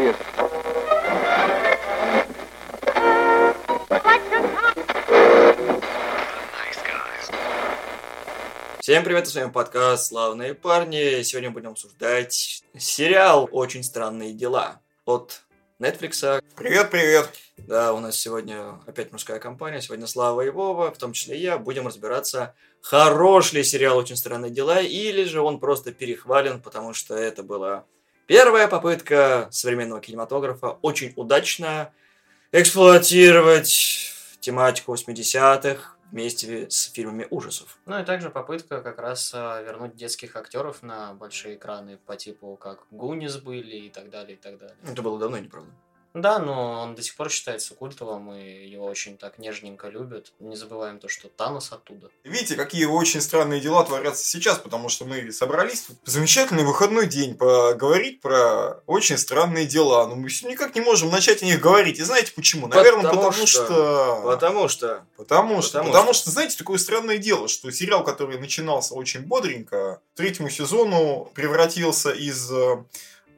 Поехали. Всем привет, с вами подкаст «Славные парни». Сегодня будем обсуждать сериал «Очень странные дела» от Netflix. Привет, привет. Да, у нас сегодня опять мужская компания. Сегодня Слава и Вова, в том числе и я, будем разбираться, хорош ли сериал «Очень странные дела» или же он просто перехвален, потому что это была первая попытка современного кинематографа очень удачно эксплуатировать тематику 80-х, вместе с фильмами ужасов. Ну и также попытка как раз а, вернуть детских актеров на большие экраны по типу как Гунис были и так далее, и так далее. Это было давно, неправда. Да, но он до сих пор считается культовым, и его очень так нежненько любят. Не забываем то, что Танос оттуда. Видите, какие очень странные дела творятся сейчас, потому что мы собрались в замечательный выходной день поговорить про очень странные дела. Но мы все никак не можем начать о них говорить. И знаете почему? Наверное, потому, потому что... что... Потому что... Потому что... Потому, потому что... что, знаете, такое странное дело, что сериал, который начинался очень бодренько, третьему сезону превратился из э,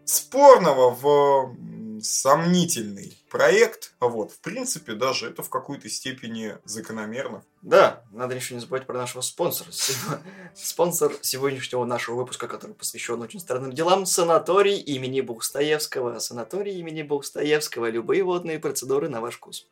спорного в сомнительный проект. Вот, в принципе, даже это в какой-то степени закономерно. Да, надо еще не забывать про нашего спонсора. Спонсор сегодняшнего нашего выпуска, который посвящен очень странным делам, санаторий имени Бухстоевского. Санаторий имени Бухстоевского. Любые водные процедуры на ваш вкус.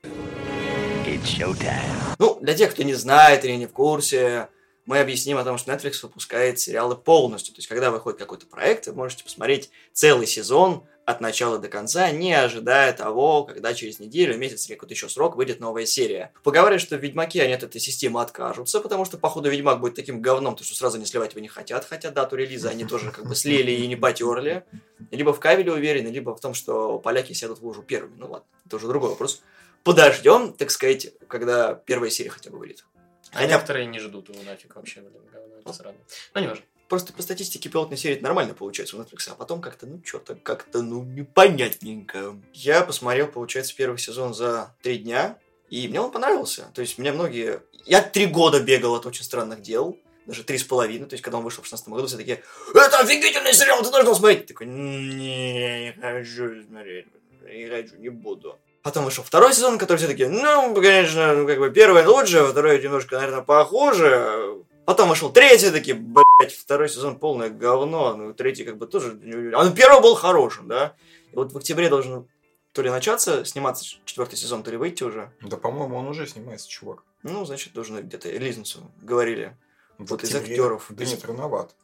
Ну, для тех, кто не знает или не в курсе, мы объясним о том, что Netflix выпускает сериалы полностью. То есть, когда выходит какой-то проект, вы можете посмотреть целый сезон от начала до конца, не ожидая того, когда через неделю, месяц или какой-то еще срок выйдет новая серия. Поговаривают, что в Ведьмаке они от этой системы откажутся, потому что, походу, Ведьмак будет таким говном, то что сразу не сливать его не хотят, хотя дату релиза они тоже как бы слили и не потерли. Либо в Кавеле уверены, либо в том, что поляки сядут в лужу первыми. Ну ладно, это уже другой вопрос. Подождем, так сказать, когда первая серия хотя бы выйдет. А некоторые не ждут его нафиг вообще, блин, говно, это сразу. Ну, не важно просто по статистике пилотной серии нормально получается у Netflix, а потом как-то, ну, что-то как-то, ну, непонятненько. Я посмотрел, получается, первый сезон за три дня, и мне он понравился. То есть, мне многие... Я три года бегал от очень странных дел, даже три с половиной, то есть, когда он вышел в 16 году, все такие, это офигительный сериал, ты должен смотреть. Такой, не, не хочу смотреть, не хочу, не буду. Потом вышел второй сезон, который все таки ну, конечно, ну, как бы первый лучше, второй немножко, наверное, похуже. Потом вышел третий, такие, блядь, второй сезон полное говно, ну, третий как бы тоже... А ну, первый был хорошим, да? И вот в октябре должен то ли начаться сниматься четвертый сезон, то ли выйти уже. Да, по-моему, он уже снимается, чувак. Ну, значит, должен где-то релизницу говорили. В вот октябре... из актеров. Да нет, рановат.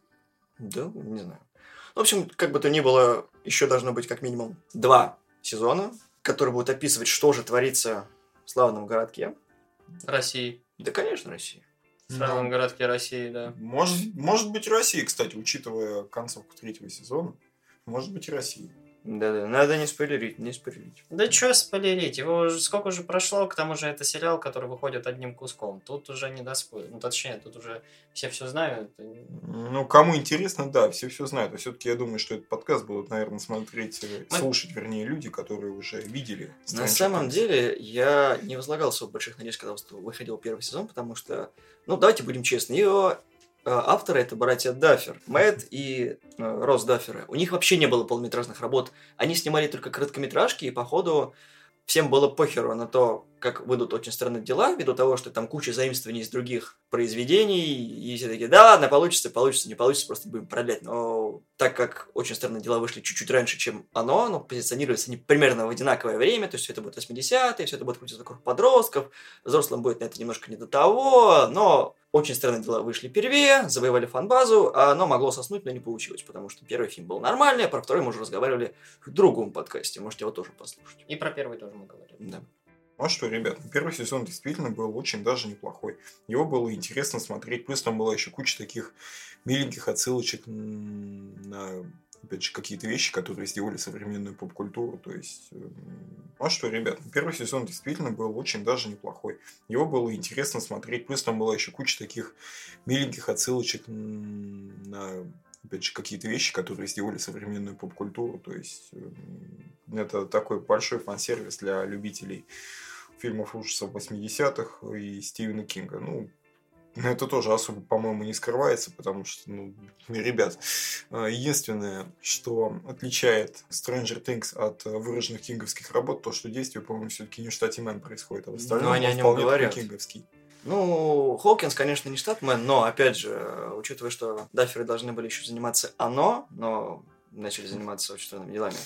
Да, не знаю. В общем, как бы то ни было, еще должно быть как минимум два сезона, которые будут описывать, что же творится в славном городке. России. Да, конечно, России. В славном городке России, да. Может, может быть, Россия, кстати, учитывая концовку третьего сезона. Может быть, и Россия. Да-да, надо не спойлерить, не спойлерить. Да что спойлерить? Его уже сколько уже прошло, к тому же это сериал, который выходит одним куском. Тут уже не до спойлер. Ну, точнее, тут уже все все знают. Ну, кому интересно, да, все все знают. А все-таки я думаю, что этот подкаст будут, наверное, смотреть, э, Мы... слушать, вернее, люди, которые уже видели. На самом деле, я не возлагал особо больших надежд, когда выходил первый сезон, потому что, ну, давайте будем честны, его авторы это братья Даффер, Мэтт и э, Рос Дафферы. У них вообще не было полнометражных работ. Они снимали только короткометражки, и походу всем было похеру на то, как выйдут очень странные дела, ввиду того, что там куча заимствований из других произведений, и все такие, да ладно, получится, получится, не получится, просто будем продлять. Но так как очень странные дела вышли чуть-чуть раньше, чем оно, оно позиционируется не примерно в одинаковое время, то есть все это будет 80-е, все это будет крутиться вокруг подростков, взрослым будет на это немножко не до того, но очень странные дела вышли первее, завоевали фан-базу, а оно могло соснуть, но не получилось, потому что первый фильм был нормальный, а про второй мы уже разговаривали в другом подкасте, можете его тоже послушать. И про первый тоже мы говорили. Да. Ну а что, ребят, первый сезон действительно был очень даже неплохой. Его было интересно смотреть. Плюс там была еще куча таких миленьких отсылочек на, опять же, какие-то вещи, которые сделали современную поп-культуру. То есть, ну а что, ребят, первый сезон действительно был очень даже неплохой. Его было интересно смотреть. Плюс там была еще куча таких миленьких отсылочек на опять же, какие-то вещи, которые сделали современную поп-культуру. То есть, это такой большой фан-сервис для любителей фильмов ужасов 80-х и Стивена Кинга. Ну, это тоже особо, по-моему, не скрывается, потому что, ну, ребят, э, единственное, что отличает Stranger Things от э, выраженных кинговских работ, то, что действие, по-моему, все-таки не в штате Мэн происходит, а в остальном Ну, они он о нем вполне говорят. кинговский. Ну, Хокинс, конечно, не штатмен, но, опять же, э, учитывая, что даферы должны были еще заниматься оно, но начали заниматься очень странными делами.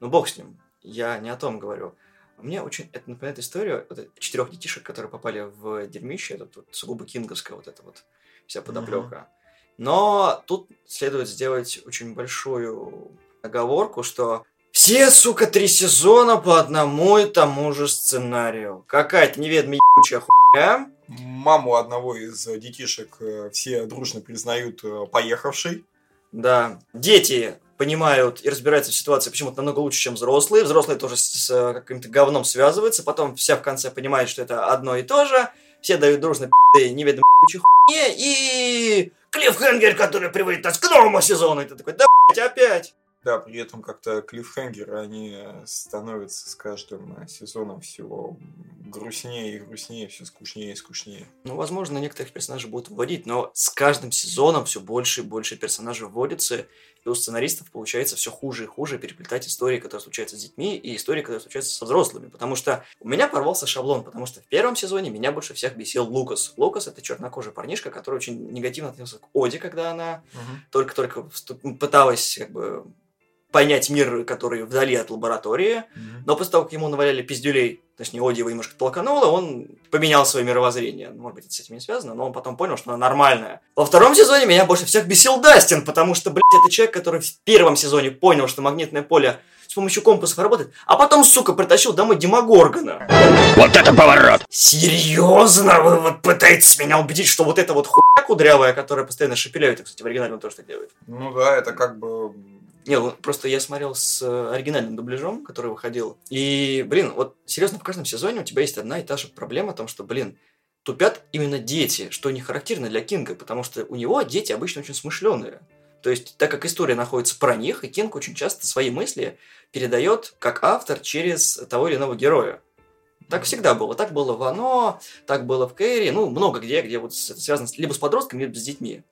Ну, бог с ним. Я не о том говорю. Мне очень это напоминает историю вот четырех детишек, которые попали в дерьмище, это вот сугубо кинговская вот эта вот вся подоплека. Но тут следует сделать очень большую оговорку, что все, сука, три сезона по одному и тому же сценарию. Какая-то неведомая ебучая хуйня. Маму одного из детишек э, все дружно признают э, поехавшей. Да. Дети понимают и разбираются в ситуации почему-то намного лучше, чем взрослые. Взрослые тоже с, с, э, каким-то говном связываются. Потом вся в конце понимает, что это одно и то же. Все дают дружно пи***ы неведомой ебучей хуйне. И клиффхенгер, который приводит нас к новому сезону. И ты такой, да, блядь, опять. Да, при этом как-то клиффхенгеры, они становятся с каждым э, сезоном все грустнее и грустнее, все скучнее и скучнее. Ну, возможно, некоторых персонажей будут вводить, но с каждым сезоном все больше и больше персонажей вводится, и у сценаристов получается все хуже и хуже переплетать истории, которые случаются с детьми, и истории, которые случаются со взрослыми. Потому что у меня порвался шаблон, потому что в первом сезоне меня больше всех бесил Лукас. Лукас это чернокожий парнишка, который очень негативно относился к Оди, когда она только-только вступ- пыталась как бы понять мир, который вдали от лаборатории. Но после того, как ему наваляли пиздюлей, точнее, Оди его немножко толкануло, он поменял свое мировоззрение. Может быть, это с этим не связано, но он потом понял, что оно нормальное. Во втором сезоне меня больше всех бесил Дастин, потому что, блядь, это человек, который в первом сезоне понял, что магнитное поле с помощью компасов работает, а потом, сука, притащил домой Демогоргона. Вот это поворот! Серьезно? Вы вот пытаетесь меня убедить, что вот эта вот хуйня кудрявая, которая постоянно шепеляет, и, кстати, в оригинале он тоже так делает. Ну да, это как бы... Не, просто я смотрел с э, оригинальным дубляжом, который выходил. И, блин, вот серьезно, в каждом сезоне у тебя есть одна и та же проблема о том, что, блин, тупят именно дети, что не характерно для Кинга, потому что у него дети обычно очень смышленые. То есть, так как история находится про них, и Кинг очень часто свои мысли передает как автор через того или иного героя. Так всегда было. Так было в «Оно», так было в «Кэрри», ну, много где, где вот это связано либо с подростками, либо с детьми.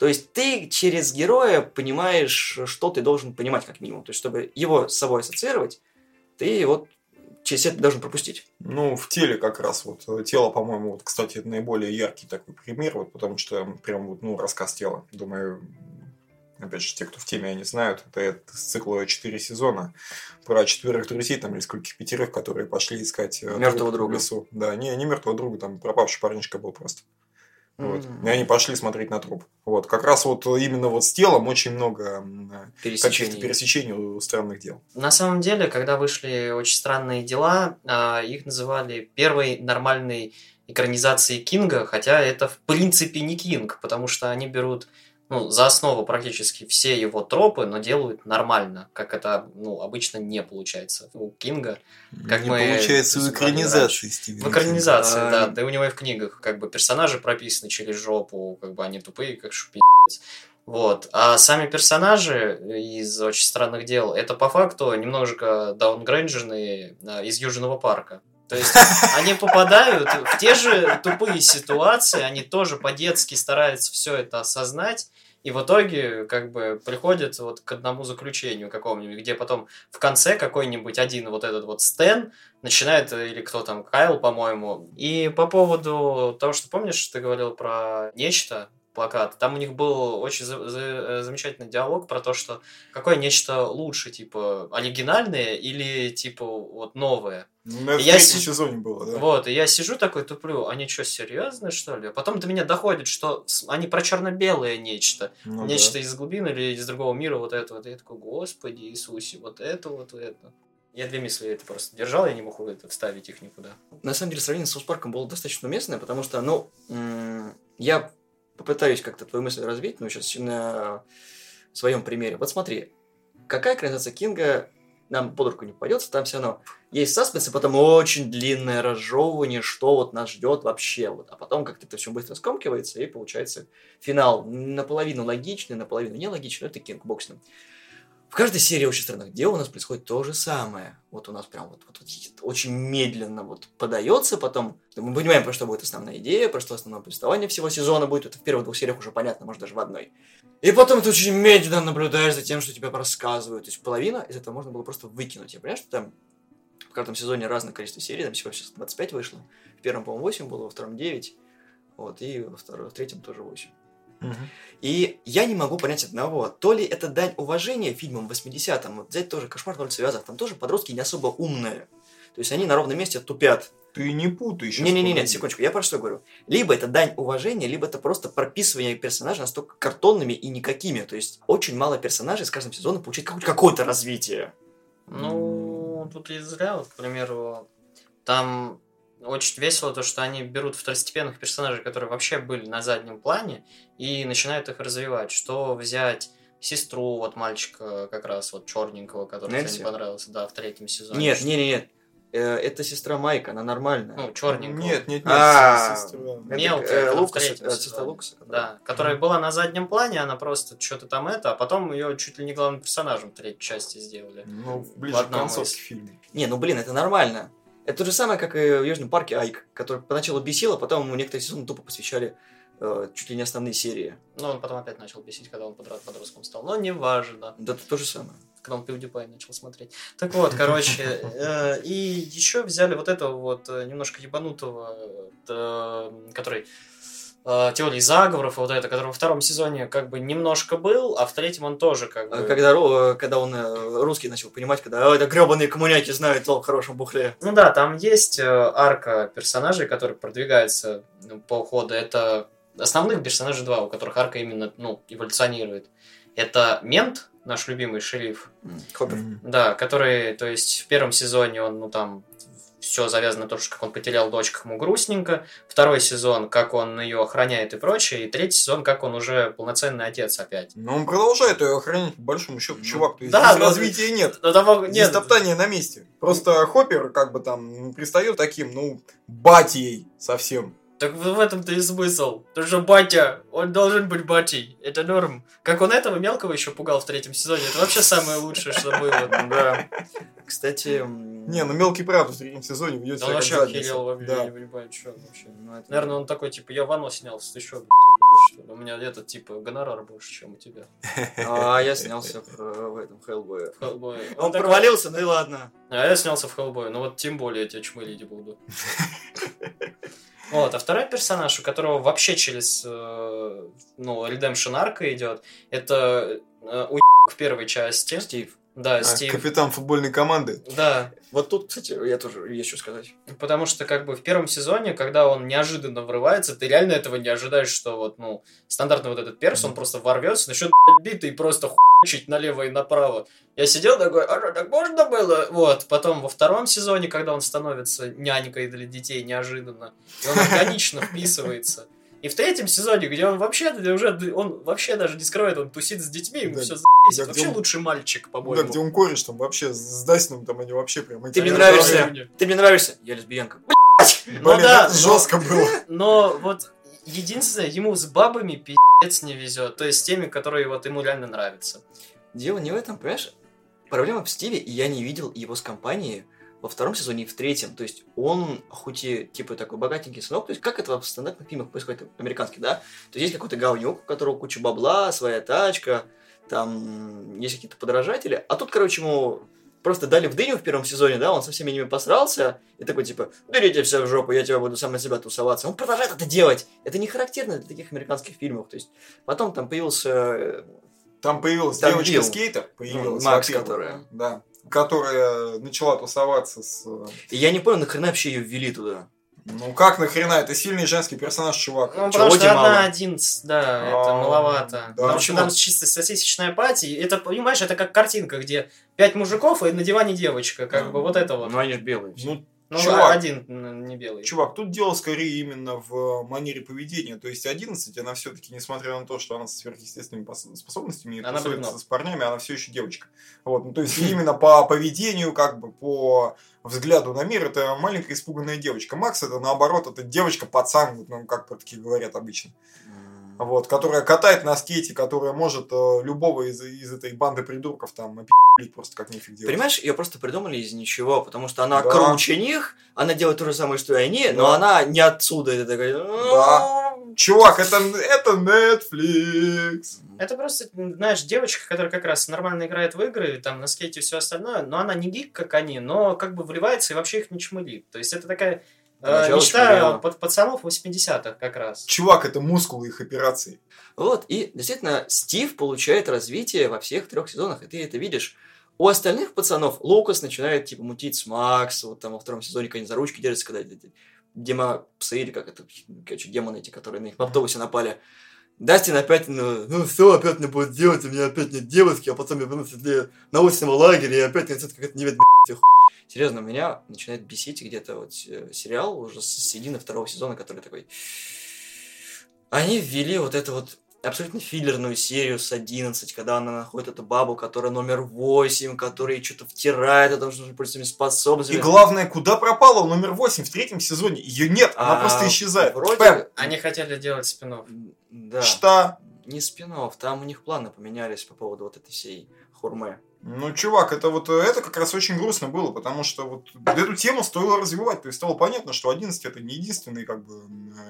То есть ты через героя понимаешь, что ты должен понимать как минимум. То есть чтобы его с собой ассоциировать, ты вот через это должен пропустить. Ну, в теле как раз вот. э, Тело, по-моему, вот, кстати, наиболее яркий такой пример, вот, потому что прям вот, ну, рассказ тела. Думаю, опять же, те, кто в теме, они знают, это, это с цикла 4 сезона про четверых друзей, там, или скольких пятерых, которые пошли искать э, Мёртвого труп в друга. лесу. Да, не, не мертвого друга, там пропавший парнишка был просто. Вот. М. И они пошли смотреть на труп. Вот. Как раз вот именно вот с телом очень много э, каких-то Пересечений. пересечений у странных дел. На самом деле, когда вышли очень странные дела, а, их называли первой нормальной экранизацией Кинга, хотя это в принципе не Кинг, потому что они берут ну, за основу практически все его тропы, но делают нормально, как это ну, обычно не получается у Кинга. Как не мы получается в экранизации Стивена В экранизации, А, да, да и у него и в книгах как бы персонажи прописаны через жопу, как бы они тупые, как шупи***ц. Вот. А сами персонажи из «Очень странных дел» это по факту немножко даунгрейдженные а, из Южного парка. То есть они попадают в те же тупые ситуации, они тоже по-детски стараются все это осознать, и в итоге как бы приходят вот к одному заключению какому-нибудь, где потом в конце какой-нибудь один вот этот вот Стэн начинает, или кто там, Кайл, по-моему. И по поводу того, что помнишь, ты говорил про нечто, плакат, там у них был очень за- за- э, замечательный диалог про то, что какое нечто лучше, типа, оригинальное или, типа, вот новое. Ну, это в Я третьем си- сезоне было, да? Вот, и я сижу такой туплю, они что, серьезно, что ли? А потом до меня доходит, что они про черно-белое нечто. Ну нечто да. из глубин или из другого мира, вот это вот. И я такой, господи Иисусе, вот это вот это. Я две мысли это просто держал, я не мог это вставить их никуда. На самом деле сравнение с Соус Парком было достаточно уместное, потому что, ну, м, я попытаюсь как-то твою мысль развить, но сейчас на своем примере. Вот смотри, какая экранизация Кинга нам под руку не попадется, там все равно есть саспенс, и потом очень длинное разжевывание, что вот нас ждет вообще. Вот. А потом как-то это все быстро скомкивается, и получается финал наполовину логичный, наполовину нелогичный, это Кинг, ним. В каждой серии «Очень странных дел» у нас происходит то же самое. Вот у нас прям вот, вот, вот очень медленно вот подается, потом мы понимаем, про что будет основная идея, про что основное повествование всего сезона будет. Это в первых двух сериях уже понятно, может, даже в одной. И потом ты очень медленно наблюдаешь за тем, что тебе рассказывают. То есть половина из этого можно было просто выкинуть. Я понимаю, что там в каждом сезоне разное количество серий, там всего сейчас 25 вышло. В первом, по-моему, 8 было, во втором 9. Вот, и во втором, в третьем тоже 8. И я не могу понять одного. То ли это дань уважения фильмам 80-м, вот взять тоже «Кошмар на улице Вязов», там тоже подростки не особо умные. То есть они на ровном месте тупят. Ты не путай сейчас. Не-не-не, секундочку, я про что говорю. Либо это дань уважения, либо это просто прописывание персонажей настолько картонными и никакими. То есть очень мало персонажей с каждым сезоном получает какое-то развитие. Ну, тут и зря, вот, к примеру, там очень весело то, что они берут второстепенных персонажей, которые вообще были на заднем плане, и начинают их развивать. Что взять сестру вот мальчика как раз вот черненького, который Нэнси? тебе не понравился, да, в третьем сезоне. Нет, не, не, нет. Э, Это сестра Майка, она нормальная. Ну, черненького. Нет, нет, нет, А, мелкая, э, Лукас, третьем э, сезоне. сестра Лукаса. Да, которая была на заднем плане, она просто что-то там это, а потом ее чуть ли не главным персонажем третьей части сделали. Ну, ближе В к концовке фильма. Не, ну блин, это нормально. Это то же самое, как и в Южном парке Айк, который поначалу бесил, а потом ему некоторые сезоны тупо посвящали э, чуть ли не основные серии. Но он потом опять начал бесить, когда он подро- подростком стал. Но не важно. Да это то же самое. когда он PewDiePie начал смотреть. Так вот, короче, э, и еще взяли вот этого вот э, немножко ебанутого, э, который э, теории заговоров, и вот это, который во втором сезоне как бы немножко был, а в третьем он тоже как А бы... Когда, ру- когда он э, русский начал понимать, когда «А, это гребаные коммуняки знают толк в хорошем бухле. Ну да, там есть э, арка персонажей, которые продвигаются ну, по ходу. Это основных персонажей два, у которых арка именно ну, эволюционирует. Это мент, наш любимый шериф, Хоппер. Да, который, то есть, в первом сезоне он, ну, там, все завязано на то, что как он потерял дочь, как ему грустненько. Второй сезон, как он ее охраняет и прочее. И третий сезон, как он уже полноценный отец опять. Но он продолжает ее охранять, по большому счету, чувак. То есть Да, здесь но- развития нет. Но того, Здесь нет, топтание на месте. Просто Хоппер как бы там пристает таким, ну, батей совсем. Так в в этом-то и смысл. Потому что батя, он должен быть батей. Это норм. Как он этого мелкого еще пугал в третьем сезоне. Это вообще самое лучшее, что было. Да. Кстати, Не, ну мелкий правда в третьем сезоне ведет Да себя он как вообще охерел вообще, Да. я не понимаю, что вообще. ну, Наверное, он такой, типа, я ванну снялся, ты что? У меня этот, типа, гонорар больше, чем у тебя. А я снялся в, э, в этом Хеллбое. Он провалился, ну и ладно. А я снялся в Хеллбой, ну вот тем более я тебя чмылить буду. Вот, а второй персонаж, у которого вообще через, э, ну, Redemption арка идет, это э, у в первой части. Стив. Да, А, Стив. Капитан футбольной команды. Да. Вот тут, кстати, я тоже есть что сказать. Потому что, как бы, в первом сезоне, когда он неожиданно врывается, ты реально этого не ожидаешь, что вот, ну, стандартный вот этот перс, он просто ворвется, начнет бить и просто хуйчить налево и направо. Я сидел такой, а что, так можно было? Вот, потом во втором сезоне, когда он становится нянькой для детей неожиданно, и он органично вписывается. И в третьем сезоне, где он вообще уже, он вообще даже не скрывает, он тусит с детьми, ему Да, все да, заебись. где Вообще он- лучший мальчик, Да, по-моему. где он кореш там вообще с Дайсоном, там они вообще прям... Ты мне нравишься. Ты мне нравишься. Я лесбиянка. Блин, Ну да, это но- жестко было. Но вот единственное, ему с бабами пиздец не везет. То есть с теми, которые вот ему реально нравятся. Дело не в этом, понимаешь? Проблема в Стиве, и я не видел его с компанией во втором сезоне и в третьем. То есть он, хоть и типа такой богатенький сынок, то есть как это в стандартных фильмах происходит, американских, да? То есть есть какой-то говнюк, у которого куча бабла, своя тачка, там есть какие-то подражатели, а тут, короче, ему просто дали в дыню в первом сезоне, да, он со всеми ними посрался, и такой, типа, берите все в жопу, я тебя буду сам на себя тусоваться. Он продолжает это делать. Это не характерно для таких американских фильмов. То есть потом там появился э, Там появилась Там девочка Билл. скейтер, появилась, Ну, Макс, которая. Да. Которая начала тусоваться с... э, я не понял, нахрена вообще ее ввели туда. Ну как нахрена, это сильный женский персонаж, чувак. Ну, Чего потому что мало? одна один, да, это А, маловато. да. Потому что Почему? там чисто сосисечная пати. Это, понимаешь, это как картинка, где пять мужиков и на диване девочка. Как бы вот это вот. Ну, они же белые. Ну, Ну, чувак. один м, не белый. Чувак, тут дело скорее именно в манере поведения. То есть 11, она все-таки, несмотря на то, что она со сверхъестественными пос- способностями и Она тусуется с парнями, она все еще девочка. Вот, ну, то есть именно по поведению, как бы по взгляду на мир, это маленькая испуганная девочка. Макс это наоборот, это девочка-пацан, вот, ну, как таки говорят обычно. Вот, которая катает на скейте, которая может э, любого из, из этой банды придурков там опи***лить просто как нифиг делать. Понимаешь, ее просто придумали из ничего, потому что она Да. круче них, она делает то же самое, что и они, но Да. она не отсюда. Это такая... Да. Чувак, это, это Netflix. Это просто, знаешь, девочка, которая как раз нормально играет в игры, там на скейте и все остальное, но она не гик, как они, но как бы вливается и вообще их не чмылит. То есть это такая э, Поначалу мечта под, пацанов 80-х как раз. Чувак, это мускулы их операций. Вот, и действительно, Стив получает развитие во всех трех сезонах, и ты это видишь. У остальных пацанов Лукас начинает, типа, мутить с Макс, вот там во втором сезоне, когда они за ручки держатся, когда эти дема псы или как это, короче, демоны эти, которые на них в автобусе напали. Дастин опять, ну, ну все, опять мне будет делать, у меня опять нет девушки, а потом я вернусь для научного лагеря, и опять начнется какая-то неведомая хуй. Серьезно, меня начинает бесить где-то вот э, сериал уже с середины второго сезона, который такой... Они ввели вот эту вот абсолютно филлерную серию с 11, когда она находит эту бабу, которая номер 8, которая что-то втирает, о том, что нужно пользоваться И способностями. главное, куда пропала номер 8 в третьем сезоне? Ее нет, она А, просто исчезает. Вроде... Пэм, Они хотели делать спин Да. Что? Не спин там у них планы поменялись по поводу вот этой всей хурмы. Ну, чувак, это вот э, это как раз очень грустно было, потому что вот эту тему стоило развивать. То есть стало понятно, что 11 это не единственный как бы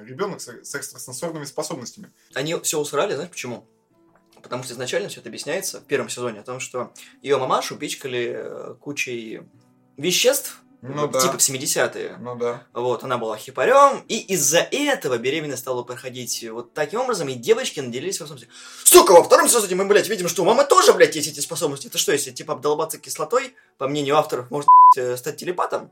ребенок с, с экстрасенсорными способностями. Они все усрали, знаешь почему? Потому что изначально все это объясняется в первом сезоне о том, что ее мамашу пичкали э, кучей веществ, Ну вот да. типа в 70-е. Ну да. Вот, она была хипарем, и из-за этого беременность стала проходить вот таким образом, и девочки наделились способностями. Сука, во втором сезоне мы, блядь, видим, что у мамы тоже, блядь, есть эти способности. Это что, если, типа, обдолбаться кислотой, по мнению авторов, может, блядь, э, стать телепатом?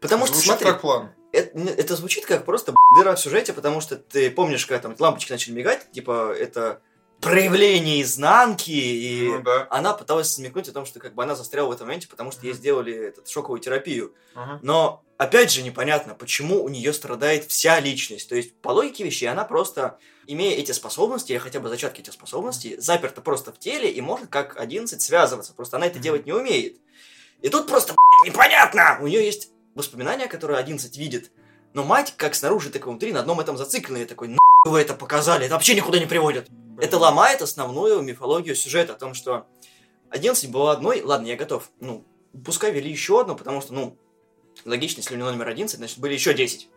Потому что, Звучит смотри, как план. это, это звучит как просто дыра в сюжете, потому что ты помнишь, когда там лампочки начали мигать, типа, это проявление изнанки, и Ну да. она пыталась смекнуть о том, что как бы она застряла в этом моменте, потому что ей сделали этот, шоковую терапию. Ага. Но, опять же, непонятно, почему у нее страдает вся личность. То есть, по логике вещей, она просто, имея эти способности, или хотя бы зачатки этих способностей, заперта просто в теле и может как 11 связываться. Просто она это делать не умеет. И тут просто непонятно! У нее есть воспоминания, которые 11 видит, но мать, как снаружи, так и внутри, на одном этом зацикленная, такой, «Нахуй вы это показали, это вообще никуда не приводит. Это ломает основную мифологию сюжета о том, что 11 было одной, ладно, я готов. Ну, пускай вели еще одну, потому что, ну, логично, если у него номер 11, значит, были еще 10.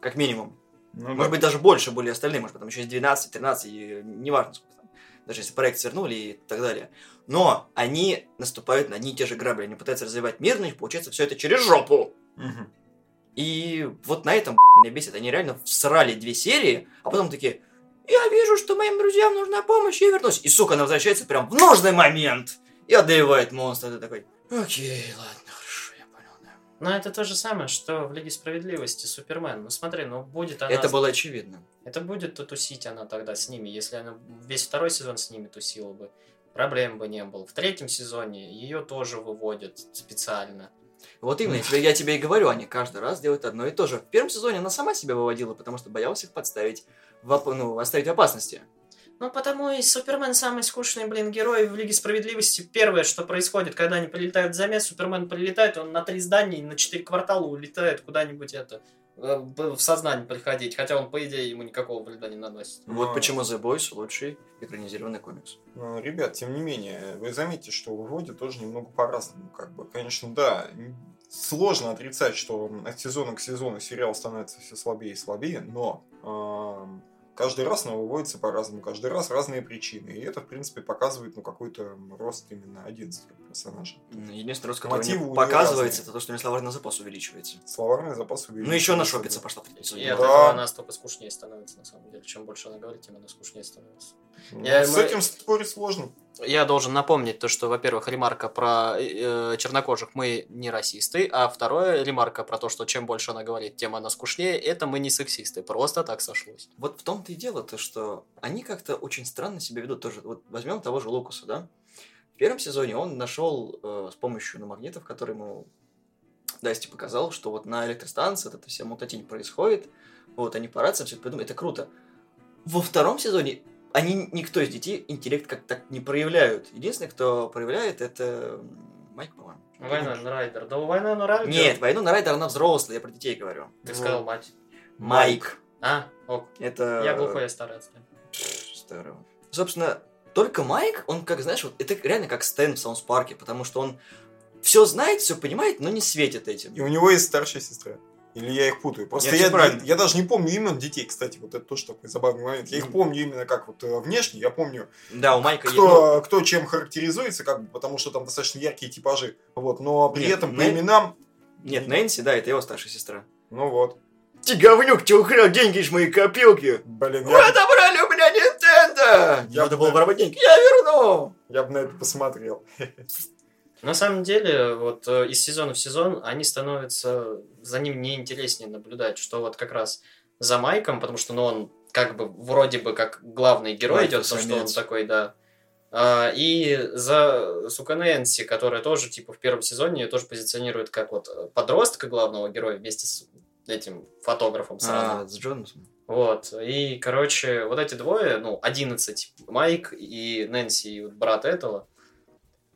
Как минимум. Ну Может да. быть, даже больше были остальные, может, потом еще есть 12, 13, и неважно сколько там. Даже если проект свернули и так далее. Но они наступают на одни и те же грабли. Они пытаются развивать мир, но получается все это через жопу. Мгм. И вот на этом меня бесит. Они реально всрали две серии, а потом такие, я вижу, что моим друзьям нужна помощь, я вернусь. И, сука, она возвращается прям в нужный момент и одолевает монстра. Ты такой, окей, ладно, хорошо, я понял, да. Но это то же самое, что в Лиге Справедливости Супермен. Ну смотри, ну будет она... Это было очевидно. Это будет тусить она тогда с ними, если она весь второй сезон с ними тусила бы. Проблем бы не было. В третьем сезоне ее тоже выводят специально. Вот именно, я тебе, я тебе и говорю, они каждый раз делают одно и то же. В первом сезоне она сама себя выводила, потому что боялась их подставить, в, ну, оставить в опасности. Ну, потому и Супермен самый скучный, блин, герой в Лиге Справедливости. Первое, что происходит, когда они прилетают в замес, Супермен прилетает, он на три здания, на четыре квартала улетает куда-нибудь это э, в сознание приходить, хотя он, по идее, ему никакого вреда не наносит. Вот Но- почему The Boys лучший экранизированный комикс. Ну, ребят, тем не менее, вы заметите, что выводят тоже немного по-разному. Как бы, конечно, да, сложно отрицать, что от сезона к сезону сериал становится все слабее и слабее, но ам, каждый раз он выводится по-разному, каждый раз разные причины. И это, в принципе, показывает ну, какой-то рост именно 11 как персонажа. Единственный рост, который Мотивы не показывается, разные. это то, что у него словарный запас увеличивается. Словарный запас Ну, еще увеличивается. на шопице пошла. в третьем И сезоне. от Да. этого она столько скучнее становится, на самом деле. Чем больше она говорит, тем она скучнее становится. Ну, Я- с мы- этим спорить сложно. Я должен напомнить то, что, во-первых, ремарка про э, чернокожих мы не расисты, а второе ремарка про то, что чем больше она говорит, тем она скучнее, это мы не сексисты, просто так сошлось. Вот в том-то и дело, то, что они как-то очень странно себя ведут тоже. Вот возьмем того же Лукаса, да? В первом сезоне он нашел э, с помощью ну, магнитов, которые ему Дасти показал, что вот на электростанции вот эта вся мутатень происходит, вот они по рациям все это придумали, это круто. Во втором сезоне они, никто из детей интеллект как так не проявляют. Единственный, кто проявляет, это Майк, по-моему. Война Райдер. Да у Война Райдер. Нет, войну на Райдер, она взрослая, я про детей говорю. Ты сказал мать. Майк. А, ок. Это... Я глухой, я старый отстань. Старого. Собственно, только Майк, он как, знаешь, вот это реально как Стэн в Саунс-парке, потому что он все знает, все понимает, но не светит этим. И у него есть старшая сестра. Или я их путаю. Просто Нет, я, правильно. я даже не помню имен детей, кстати. Вот это тоже такой забавный момент. Я их помню именно как вот э, внешне. Я помню, Да, у Майка есть... кто, кто чем характеризуется, как бы, потому что там достаточно яркие типажи. Вот, но при Нет, этом по именам, ну, Нет, Нэнси, да, это его старшая сестра. ну вот. Ты говнюк, ты украл деньги из моей копилки. Блин, Вы я, отобрали у меня Nintendo! Я Надо бы- было воровать деньги. Я верну! я бы на это посмотрел. На самом деле, вот э, из сезона в сезон они становятся, за ним неинтереснее наблюдать, что вот как раз за Майком, потому что, ну, он как бы вроде бы как главный герой Майк идет, потому что он такой, да. А, и за сука Нэнси, которая тоже, типа, в первом сезоне ее тоже позиционирует как вот э, подростка главного героя вместе с этим фотографом сраным. А, с Джонсом. Вот. И, короче, вот эти двое, ну, 11, Майк и Нэнси, и вот брат этого,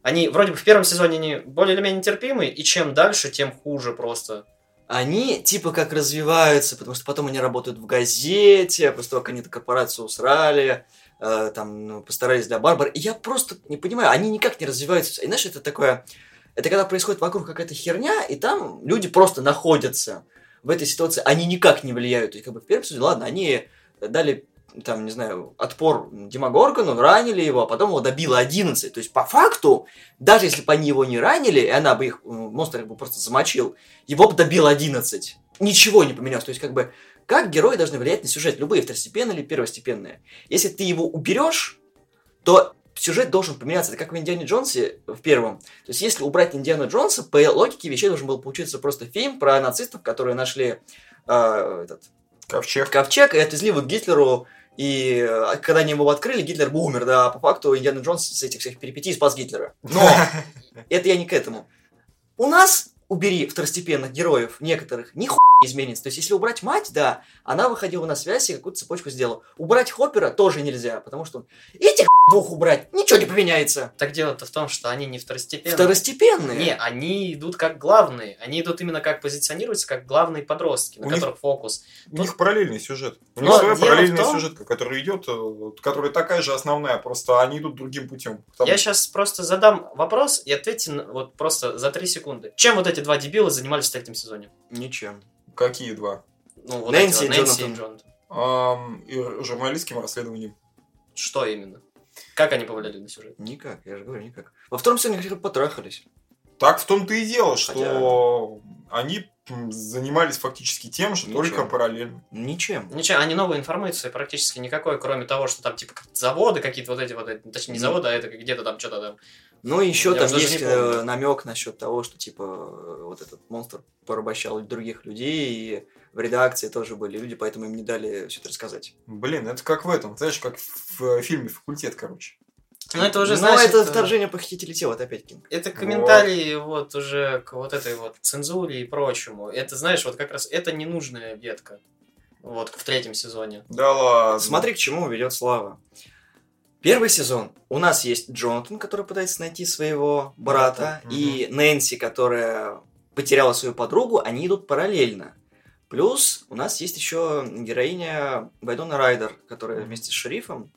они вроде бы в первом сезоне они более или менее терпимы, и чем дальше, тем хуже просто. Они типа как развиваются, потому что потом они работают в газете, после того, как они эту корпорацию усрали, э, там ну, постарались для Барбары. И я просто не понимаю, они никак не развиваются. И знаешь, это такое... Это когда происходит вокруг какая-то херня, и там люди просто находятся в этой ситуации, они никак не влияют. То есть, как бы в первом сезоне, ладно, они дали там, не знаю, отпор Демогоргону, ранили его, а потом его добило 11. То есть, по факту, даже если бы они его не ранили, и она бы их, монстр их бы просто замочил, его бы добило 11. Ничего не поменялось. То есть, как бы, как герои должны влиять на сюжет, любые, второстепенные или первостепенные. Если ты его уберешь, то сюжет должен поменяться. Это как в Индиане Джонсе в первом. То есть, если убрать Индиану Джонса, по логике вещей должен был получиться просто фильм про нацистов, которые нашли э, этот, Ковчег. ковчег и отвезли его к Гитлеру, и э, когда они его открыли, Гитлер бы умер, да, а по факту Индиана Джонс с этих всех перипетий спас Гитлера. Но это я не к этому. У нас убери второстепенных героев некоторых, ни хуй не изменится. То есть, если убрать мать, да, она выходила на связь и какую-то цепочку сделала. Убрать Хоппера тоже нельзя, потому что этих двух убрать, ничего не поменяется. Так дело-то в том, что они не второстепенные. Второстепенные. Не, они идут как главные. Они идут именно как позиционируются, как главные подростки, на У них- которых фокус. У них параллельный сюжет. У Но них своя параллельная том- сюжетка, которая идет, э, которая такая же основная, просто они идут другим путем. Потому- Я сейчас просто задам вопрос и ответьте вот просто за три секунды. Чем вот эти два дебила занимались в третьем сезоне? Ничем. Какие два? Ну, вот Нэнси эти вот, и Нэнси и Джонатан. Ам, и журналистским расследованием. Что именно? Как они повлияли на сюжет? Никак, я же говорю, никак. Во втором сезоне хотя бы потрахались. Так в том-то и дело, что они м, занимались фактически тем же, Ничем. только параллельно. Ничем. Ничего, они новой информации практически никакой, кроме того, что там типа заводы какие-то вот эти вот, э, точнее не заводы, а это где-то там что-то там. Ну, еще Я там есть помню. намек насчет того, что типа э, вот этот монстр порабощал других людей, и в редакции тоже были люди, поэтому им не дали все это рассказать. Блин, это как в этом, знаешь, как в э, фильме «Факультет», короче. Ну это уже, Но знаешь, это это- вторжение похитителей тела, это опять Кинг. Это комментарии вот уже к вот этой вот цензуре и прочему. Это, знаешь, вот как раз это ненужная ветка. Вот, в третьем сезоне. Да ладно. Смотри, к чему ведет Слава. Первый сезон. У нас есть Джонатан, который пытается найти своего брата, Брата, и Нэнси, которая потеряла свою подругу, они идут параллельно. Плюс у нас есть еще героиня Вайдона Райдер, которая вместе с шерифом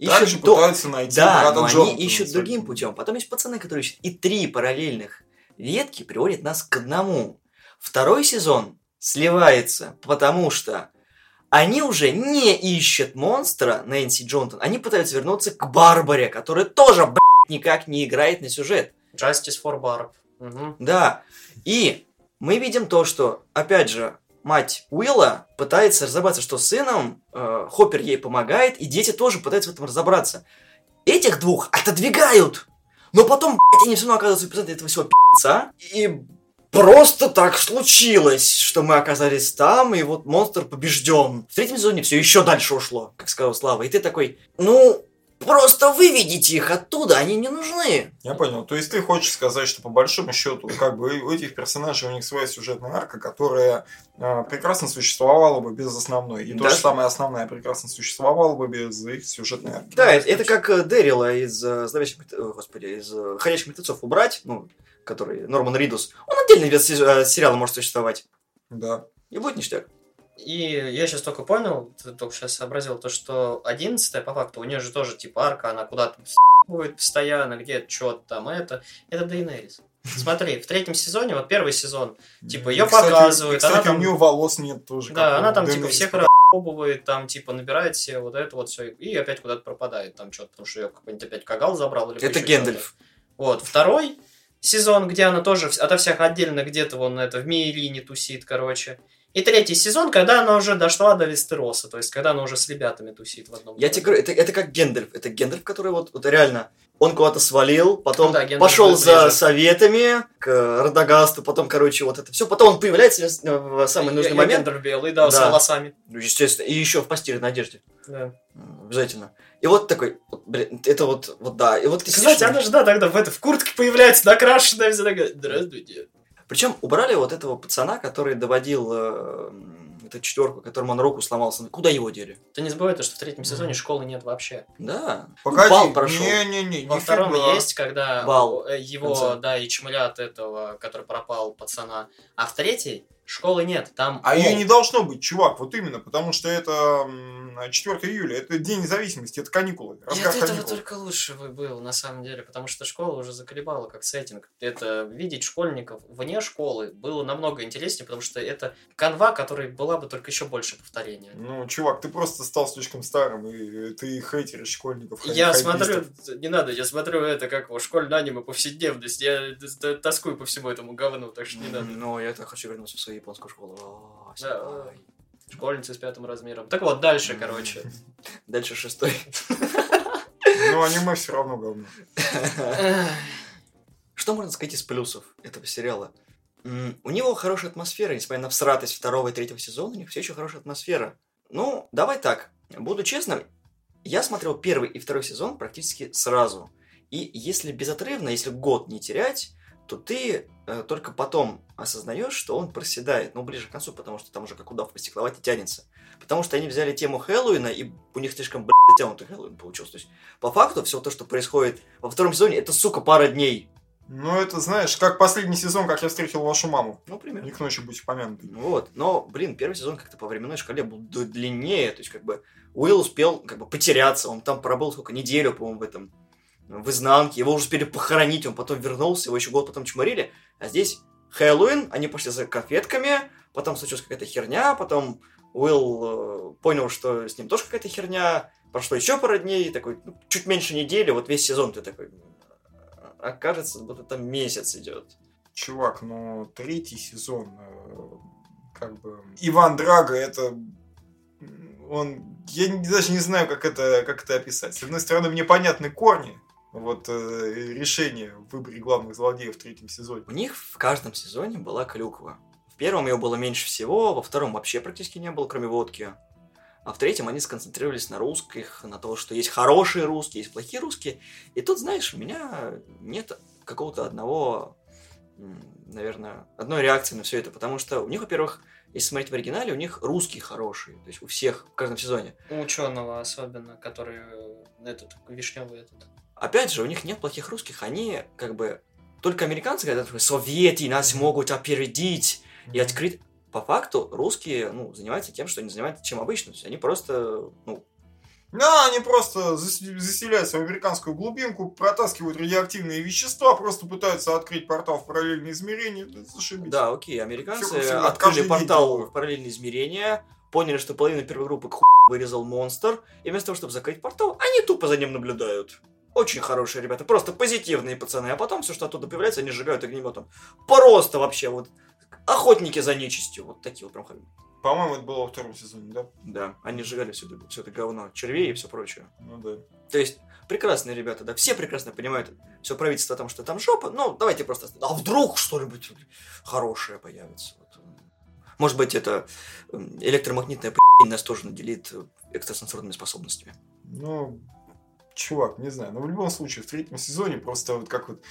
Также ищет до- пытаются найти Да, брата но Джонатана, они ищут кстати. другим путем. Потом есть пацаны, которые ищут. И три параллельных ветки приводят нас к одному. Второй сезон сливается, потому что они уже не ищут монстра Нэнси Джонтон. Они пытаются вернуться к Барбаре, которая тоже, блядь, никак не играет на сюжет. Justice for Barb. Мгм. Да. И мы видим то, что, опять же, мать Уилла пытается разобраться, что с сыном э, Хоппер ей помогает, и дети тоже пытаются в этом разобраться. Этих двух отодвигают, но потом, блядь, они все равно оказываются в этого всего пи***ца, и просто так случилось, что мы оказались там, и вот монстр побежден. В третьем сезоне все еще дальше ушло, как сказал Слава, и ты такой, ну, просто выведите их оттуда, они не нужны. Я понял. То есть ты хочешь сказать, что по большому счету, как бы у этих персонажей у них своя сюжетная арка, которая э, прекрасно существовала бы без основной. И то Да. же самое основная прекрасно существовала бы без их сюжетной арки. Да, это, это как э, Дэрила из э, «Зловещих э, господи, из «Ходячих мертвецов» убрать, ну, который Норман Ридус. Он отдельно без се- сериала может существовать. Да. И будет ништяк. И я сейчас только понял, ты только сейчас сообразил, то, что 11 по факту, у нее же тоже типа арка, она куда-то будет постоянно, где-то что-то там это. Это Дейнерис. Смотри, в третьем сезоне, вот первый сезон, Типа, кстати, показывают, Кстати, она там- у нее волос нет тоже. Да, она там типа всех расъебывает, там типа набирает себе вот это вот все, и опять куда-то пропадает там что-то, потому что ее какой-нибудь опять кхал забрал или Это Гендальф. Вот, второй сезон, где она тоже ото всех отдельно где-то вон это в Миэрине тусит, короче. И третий сезон, когда она уже дошла до Вестероса, то есть когда она уже с ребятами тусит в одном. Я тебе говорю, это, это как Гендальф. Это Гендальф, который вот, вот реально, он куда-то свалил, потом Ну да, Гендальф пошел за ближе. советами к Радагасту, потом, короче, вот это все. Потом он появляется в самый нужный Я- я момент. Гендальф белый, да, с Да. волосами. Ну, естественно, и еще в постельной одежде. Да. Обязательно. И вот такой, блин, это вот, вот да. И вот ты Кстати, сидишь, она же, да, тогда в, это, в куртке появляется, накрашенная, вся такая, здравствуйте. Причем убрали вот этого пацана, который доводил э, эту четверку, которому он руку сломался. Куда его дели? Ты не забывай то, что в третьем сезоне школы нет вообще. Да. Погоди, Бал прошел. не-не-не, Во не втором фига. есть, когда Бал. э, его, да, и чмолят этого, который пропал, пацана. А в третьей школы нет, там... А ее не должно быть, чувак, вот именно, потому что это м, 4 июля, это День независимости, это каникулы, И разгар от этого только лучше бы был, на самом деле, потому что школа уже заколебала как сеттинг. Это видеть школьников вне школы было намного интереснее, потому что это канва, которой была бы только еще больше повторения. Ну, чувак, ты просто стал слишком старым, и ты хейтеришь школьников. хай- Я смотрю, не надо, я смотрю это как школьное аниме повседневность. Я тоскую по всему этому говну, так что не надо. Ну, я так хочу вернуться в свою японскую школу. О, Да. Школьницы с пятым размером. Так вот, дальше, короче. Дальше шестой. Ну, аниме все равно говно. Что можно сказать из плюсов этого сериала? У него хорошая атмосфера, несмотря на всратость второго и третьего сезона, у них все еще хорошая атмосфера. Ну, давай так, буду честным, я смотрел первый и второй сезон практически сразу. И если безотрывно, если год не терять, то ты только потом осознаешь, что он проседает, ну, ближе к концу, потому что там уже как удав по стекловате тянется. Потому что они взяли тему Хэллоуина, и у них слишком, блядь, затянутый Хэллоуин получился. То есть, по факту, все то, что происходит во втором сезоне, это, сука, пара дней. Ну, это, знаешь, как последний сезон, как я встретил вашу маму. Ну, примерно. Не к ночи будь помянутый. Вот, но, блин, первый сезон как-то по временной шкале был длиннее, то есть как бы Уилл успел как бы потеряться, он там пробыл сколько, неделю, по-моему, в этом, в изнанке, его уже успели похоронить, он потом вернулся, его еще год потом чморили, а здесь Хэллоуин, они пошли за конфетками, потом случилась какая-то херня, потом Уилл э, понял, что с ним тоже какая-то херня, прошло еще пара дней, такой, ну, чуть меньше недели, вот весь сезон ты такой, а кажется, будто там месяц идет. Чувак, ну, третий сезон, э, как бы... Иван Драго, это... Он... Я даже не знаю, как это, как это описать. С одной стороны, мне понятны корни, вот э, решение в выборе главных злодеев в третьем сезоне. У них в каждом сезоне была клюква. В первом ее было меньше всего, во втором вообще практически не было, кроме водки. А в третьем они сконцентрировались на русских, на то, что есть хорошие русские, есть плохие русские. И тут, знаешь, у меня нет какого-то одного, наверное, одной реакции на все это. Потому что у них, во-первых, если смотреть в оригинале, у них русские хорошие. То есть у всех в каждом сезоне. У ученого особенно, который этот, вишневый этот. Опять же, у них нет плохих русских, они как бы... Только американцы, когда такой, советы нас могут опередить и открыть. По факту русские ну, занимаются тем, что они занимаются чем обычно. То есть они просто, ну, Да, они просто зас- заселяются в американскую глубинку, протаскивают радиоактивные вещества, просто пытаются открыть портал в параллельное измерение. Да, зашибись. да, окей, американцы всегда, открыли портал в параллельные измерения, поняли, что половина первой группы к вырезал монстр, и вместо того, чтобы закрыть портал, они тупо за ним наблюдают. Очень хорошие ребята, просто позитивные пацаны, а потом все, что оттуда появляется, они сжигают огнеметом. Просто вообще вот охотники за нечистью, вот такие вот прям По-моему, это было во втором сезоне, да? Да, они сжигали все, это- все это говно, червей и все прочее. Ну да. То есть, прекрасные ребята, да, все прекрасно понимают все правительство о том, что там жопа, ну, давайте просто... А вдруг что-нибудь хорошее появится? Вот. Может быть, это электромагнитная нас тоже наделит э, экстрасенсорными способностями. Ну, чувак, не знаю. Но в любом случае, в третьем сезоне просто вот как вот...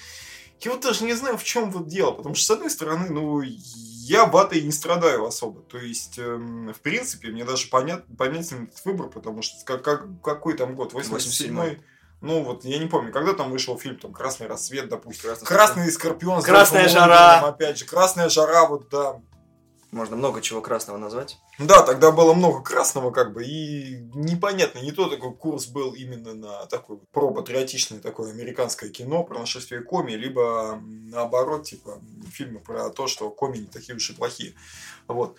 Я вот даже не знаю, в чем вот дело. Потому что, с одной стороны, ну, я ватой не страдаю особо. То есть, эм, в принципе, мне даже понят, понятен этот выбор, потому что как, как- какой там год? 87-й? Ну, вот, я не помню, когда там вышел фильм, там, «Красный рассвет», допустим. Красный «Красный скорпион». Красная жара. Опять же, «Красная жара», вот, да. Можно много чего красного назвать. Да, тогда было много красного, как бы, и непонятно, не то такой курс был именно на такой про-патриотичное такое американское кино про нашествие коми, либо наоборот, типа, фильмы про то, что коми не такие уж и плохие. Вот.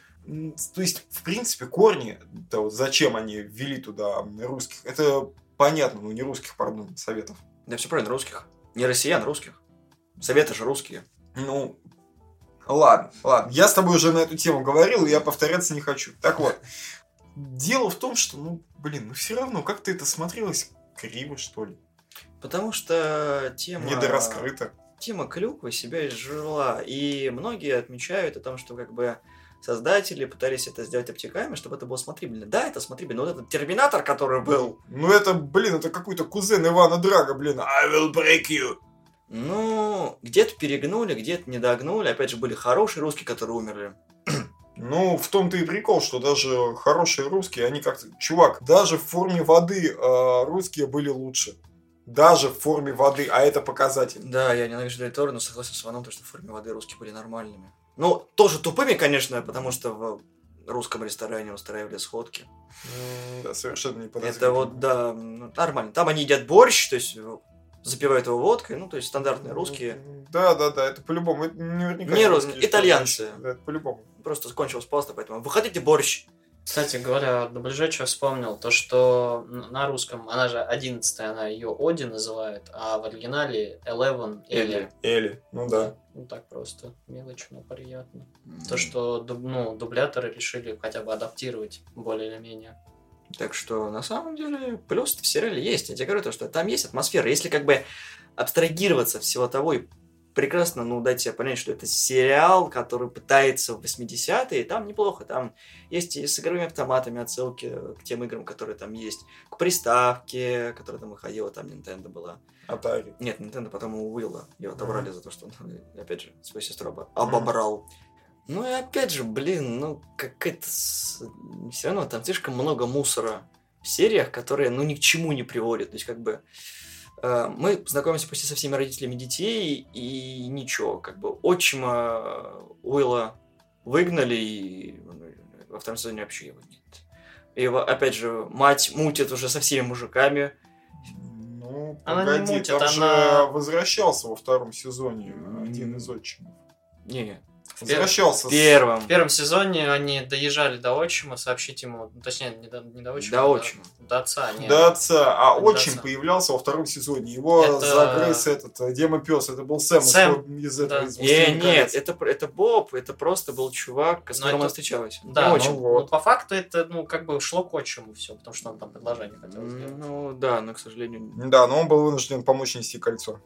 То есть, в принципе, корни, да, вот зачем они ввели туда русских, это понятно, ну не русских, пардон, советов. Да все правильно, русских. Не россиян, русских. Советы же русские. Ну, ладно, ладно. Я с тобой уже на эту тему говорил, и я повторяться не хочу. Так вот, дело в том, что, ну, блин, ну все равно, как-то это смотрелось криво, что ли. Потому что тема... Недораскрыта. Тема клюквы себя изжила. И многие отмечают о том, что как бы создатели пытались это сделать обтекаемо, чтобы это было смотрибельно. Да, это смотрибельно. Вот этот Терминатор, который был... Ну это, блин, это какой-то кузен Ивана Драга, блин. I will break you. Ну, где-то перегнули, где-то не догнули. Опять же, были хорошие русские, которые умерли. Ну, в том-то и прикол, что даже хорошие русские, они как-то... Чувак, даже в форме воды э, русские были лучше. Даже в форме воды, а это показатель. Да, я ненавижу Дель Торо, но согласен с Ваном, что в форме воды русские были нормальными. Ну, тоже тупыми, конечно, потому что в русском ресторане устраивали сходки. Да, совершенно не Это вот, да, ну, нормально. Там они едят борщ, то есть запивают его водкой, ну, то есть стандартные русские. Да, да, да, это по-любому. Это наверняка не русские, итальянцы. Да, это по-любому. Просто закончилась паста, поэтому вы хотите борщ? Кстати говоря, дубляже что вспомнил, то что на русском, она же 11 она ее Оди называет, а в оригинале Eleven Элли. Элли, ну да. Ну так просто, мелочь, но приятно. То, что ну, дубляторы решили хотя бы адаптировать более или менее. Так что, на самом деле, плюс в сериале есть. Я тебе говорю, то, что там есть атмосфера. Если как бы абстрагироваться всего того и прекрасно, ну, дать себе понять, что это сериал, который пытается в 80-е, там неплохо, там есть и с игровыми автоматами отсылки к тем играм, которые там есть, к приставке, которая там выходила, там Nintendo была. Atari. Нет, Nintendo потом у Уилла, ее отобрали mm-hmm. за то, что он, опять же, свою сестру обобрал. Mm-hmm. Ну и опять же, блин, ну какая-то... Все равно там слишком много мусора в сериях, которые, ну, ни к чему не приводят. То есть, как бы, э, мы знакомимся почти со всеми родителями детей, и ничего, как бы, отчима Уилла выгнали, и во втором сезоне вообще его нет. И, опять же, мать мутит уже со всеми мужиками. Ну, она погоди, не мутит, там она... же возвращался во втором сезоне один из отчимов. Не, Возвращался. В первом. В первом сезоне они доезжали до отчима, сообщить ему, ну, точнее, не до, не до отчима, до, отчима. До, до отца. Нет. До отца. А до отчим отца. появлялся во втором сезоне. Его это... загрыз этот э, Дема Пес. Это был Сэм, Сэм. из этого. Да. Из э, нет, это, это Боб, это просто был чувак, с которым она встречалась. Да, ну, отчим. Вот. Но по факту это, ну, как бы шло к отчиму все, потому что он там предложение хотел сделать. Ну, да, но, к сожалению... Да, но он был вынужден помочь нести кольцо.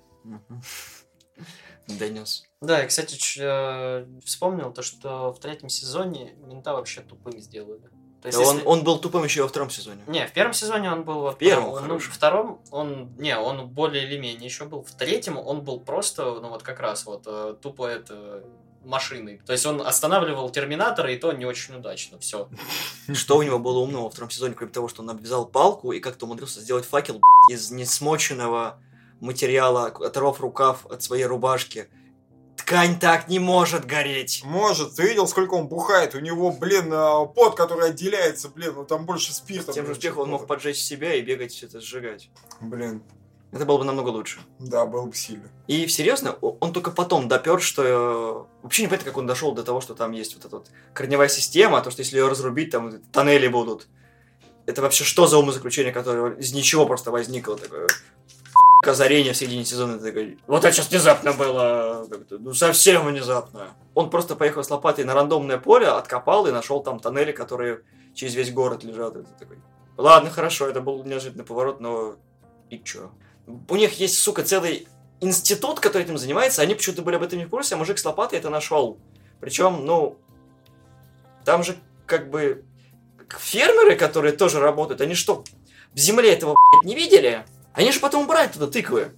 Донес. Да, и, кстати, э, вспомнил то, что в третьем сезоне мента вообще тупым сделали. То есть, да если... он, он был тупым еще во втором сезоне. Не, в первом сезоне он был... В первом, он, ну, втором он... Не, он более или менее еще был. В третьем он был просто, ну вот как раз вот, э, тупо это машиной. То есть он останавливал Терминатора, и то не очень удачно. Все. Что у него было умного во втором сезоне, кроме того, что он обвязал палку и как-то умудрился сделать факел из несмоченного материала, оторвав рукав от своей рубашки. Ткань так не может гореть. Может. Ты видел, сколько он бухает? У него, блин, а, пот, который отделяется, блин, ну там больше спирта. Тем же успехом он мог поджечь себя и бегать все это сжигать. Блин. Это было бы намного лучше. Да, было бы сильно. И серьезно, он только потом допер, что э, вообще не понятно, как он дошел до того, что там есть вот эта вот корневая система, то, что если ее разрубить, там тоннели будут. Это вообще что за умозаключение, которое из ничего просто возникло такое? Озарение в середине сезона такой, вот это сейчас внезапно было, ну совсем внезапно. Он просто поехал с лопатой на рандомное поле, откопал и нашел там тоннели, которые через весь город лежат. Это такой, ладно, хорошо, это был неожиданный поворот, но и чё? У них есть, сука, целый институт, который этим занимается, они почему-то были об этом не в курсе, а мужик с лопатой это нашел. Причем, ну, там же как бы фермеры, которые тоже работают, они что, в земле этого, блядь, не видели? Они же потом убрали туда тыквы.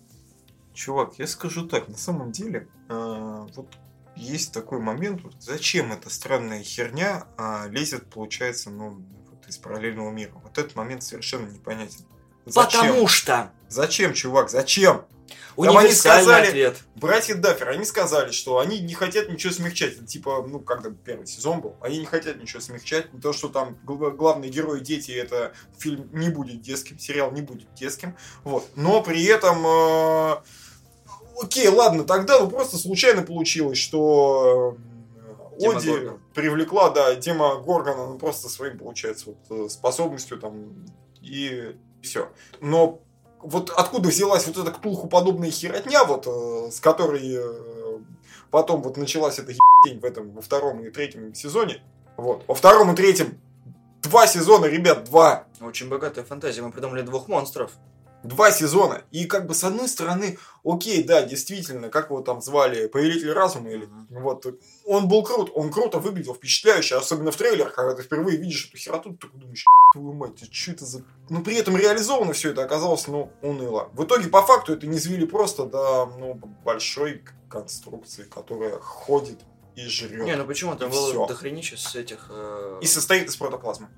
Чувак, я скажу так, на самом деле, э, вот есть такой момент, вот, зачем эта странная херня э, лезет, получается, ну, вот из параллельного мира. Вот этот момент совершенно непонятен. Зачем? Потому что... Зачем, чувак, зачем? Там они сказали- ответ. Братья Даффер, они сказали, что они не хотят ничего смягчать. Типа, ну, когда первый сезон был, они не хотят ничего смягчать. То, что там гл- главные герои дети, это фильм не будет детским, сериал не будет детским. Вот. Но при этом... э, Окей, ладно, тогда ну, просто случайно получилось, что э, Тема Оди Горгон. привлекла, да, тема Горгона, ну, просто своим, получается, вот, э, способностью там, и все. Но вот откуда взялась вот эта ктулху-подобная херотня, вот, э, с которой э, потом вот началась эта ебень в этом, во втором и третьем сезоне, вот, во втором и третьем два сезона, ребят, два, Очень богатая фантазия. Мы придумали двух монстров. Два сезона, и как бы с одной стороны, окей, да, действительно, как его там звали, Повелитель Разума или, вот, он был крут, он круто выглядел, впечатляюще, особенно в трейлерах, когда ты впервые видишь эту хероту, ты такой думаешь, твою мать, что это за... Ну, при этом реализовано все это оказалось, ну, уныло. В итоге, по факту, это не звили просто до, ну, большой конструкции, которая ходит и жрет. Не, ну почему? Там было дохренища с этих... э, И состоит из протоплазмы.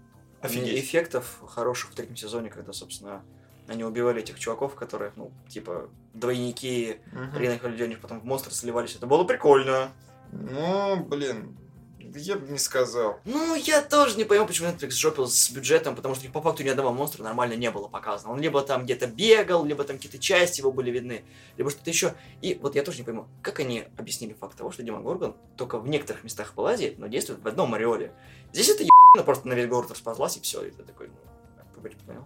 Офигеть. эффектов хороших в третьем сезоне, когда, собственно, они убивали этих чуваков, которые, ну, типа, двойники Мгм. реальных людей, они потом в монстры сливались. Это было прикольно. Ну, блин, я бы не сказал. Ну, я тоже не пойму, почему Netflix жопил с бюджетом, потому что по факту ни одного монстра нормально не было показано. Он либо там где-то бегал, либо там какие-то части его были видны, либо что-то еще. И вот я тоже не пойму, как они объяснили факт того, что Дима Горгон только в некоторых местах вылазит, но действует в одном ореоле. Здесь это ебано просто на весь город расползлась и все. И ты такой, ну, понял?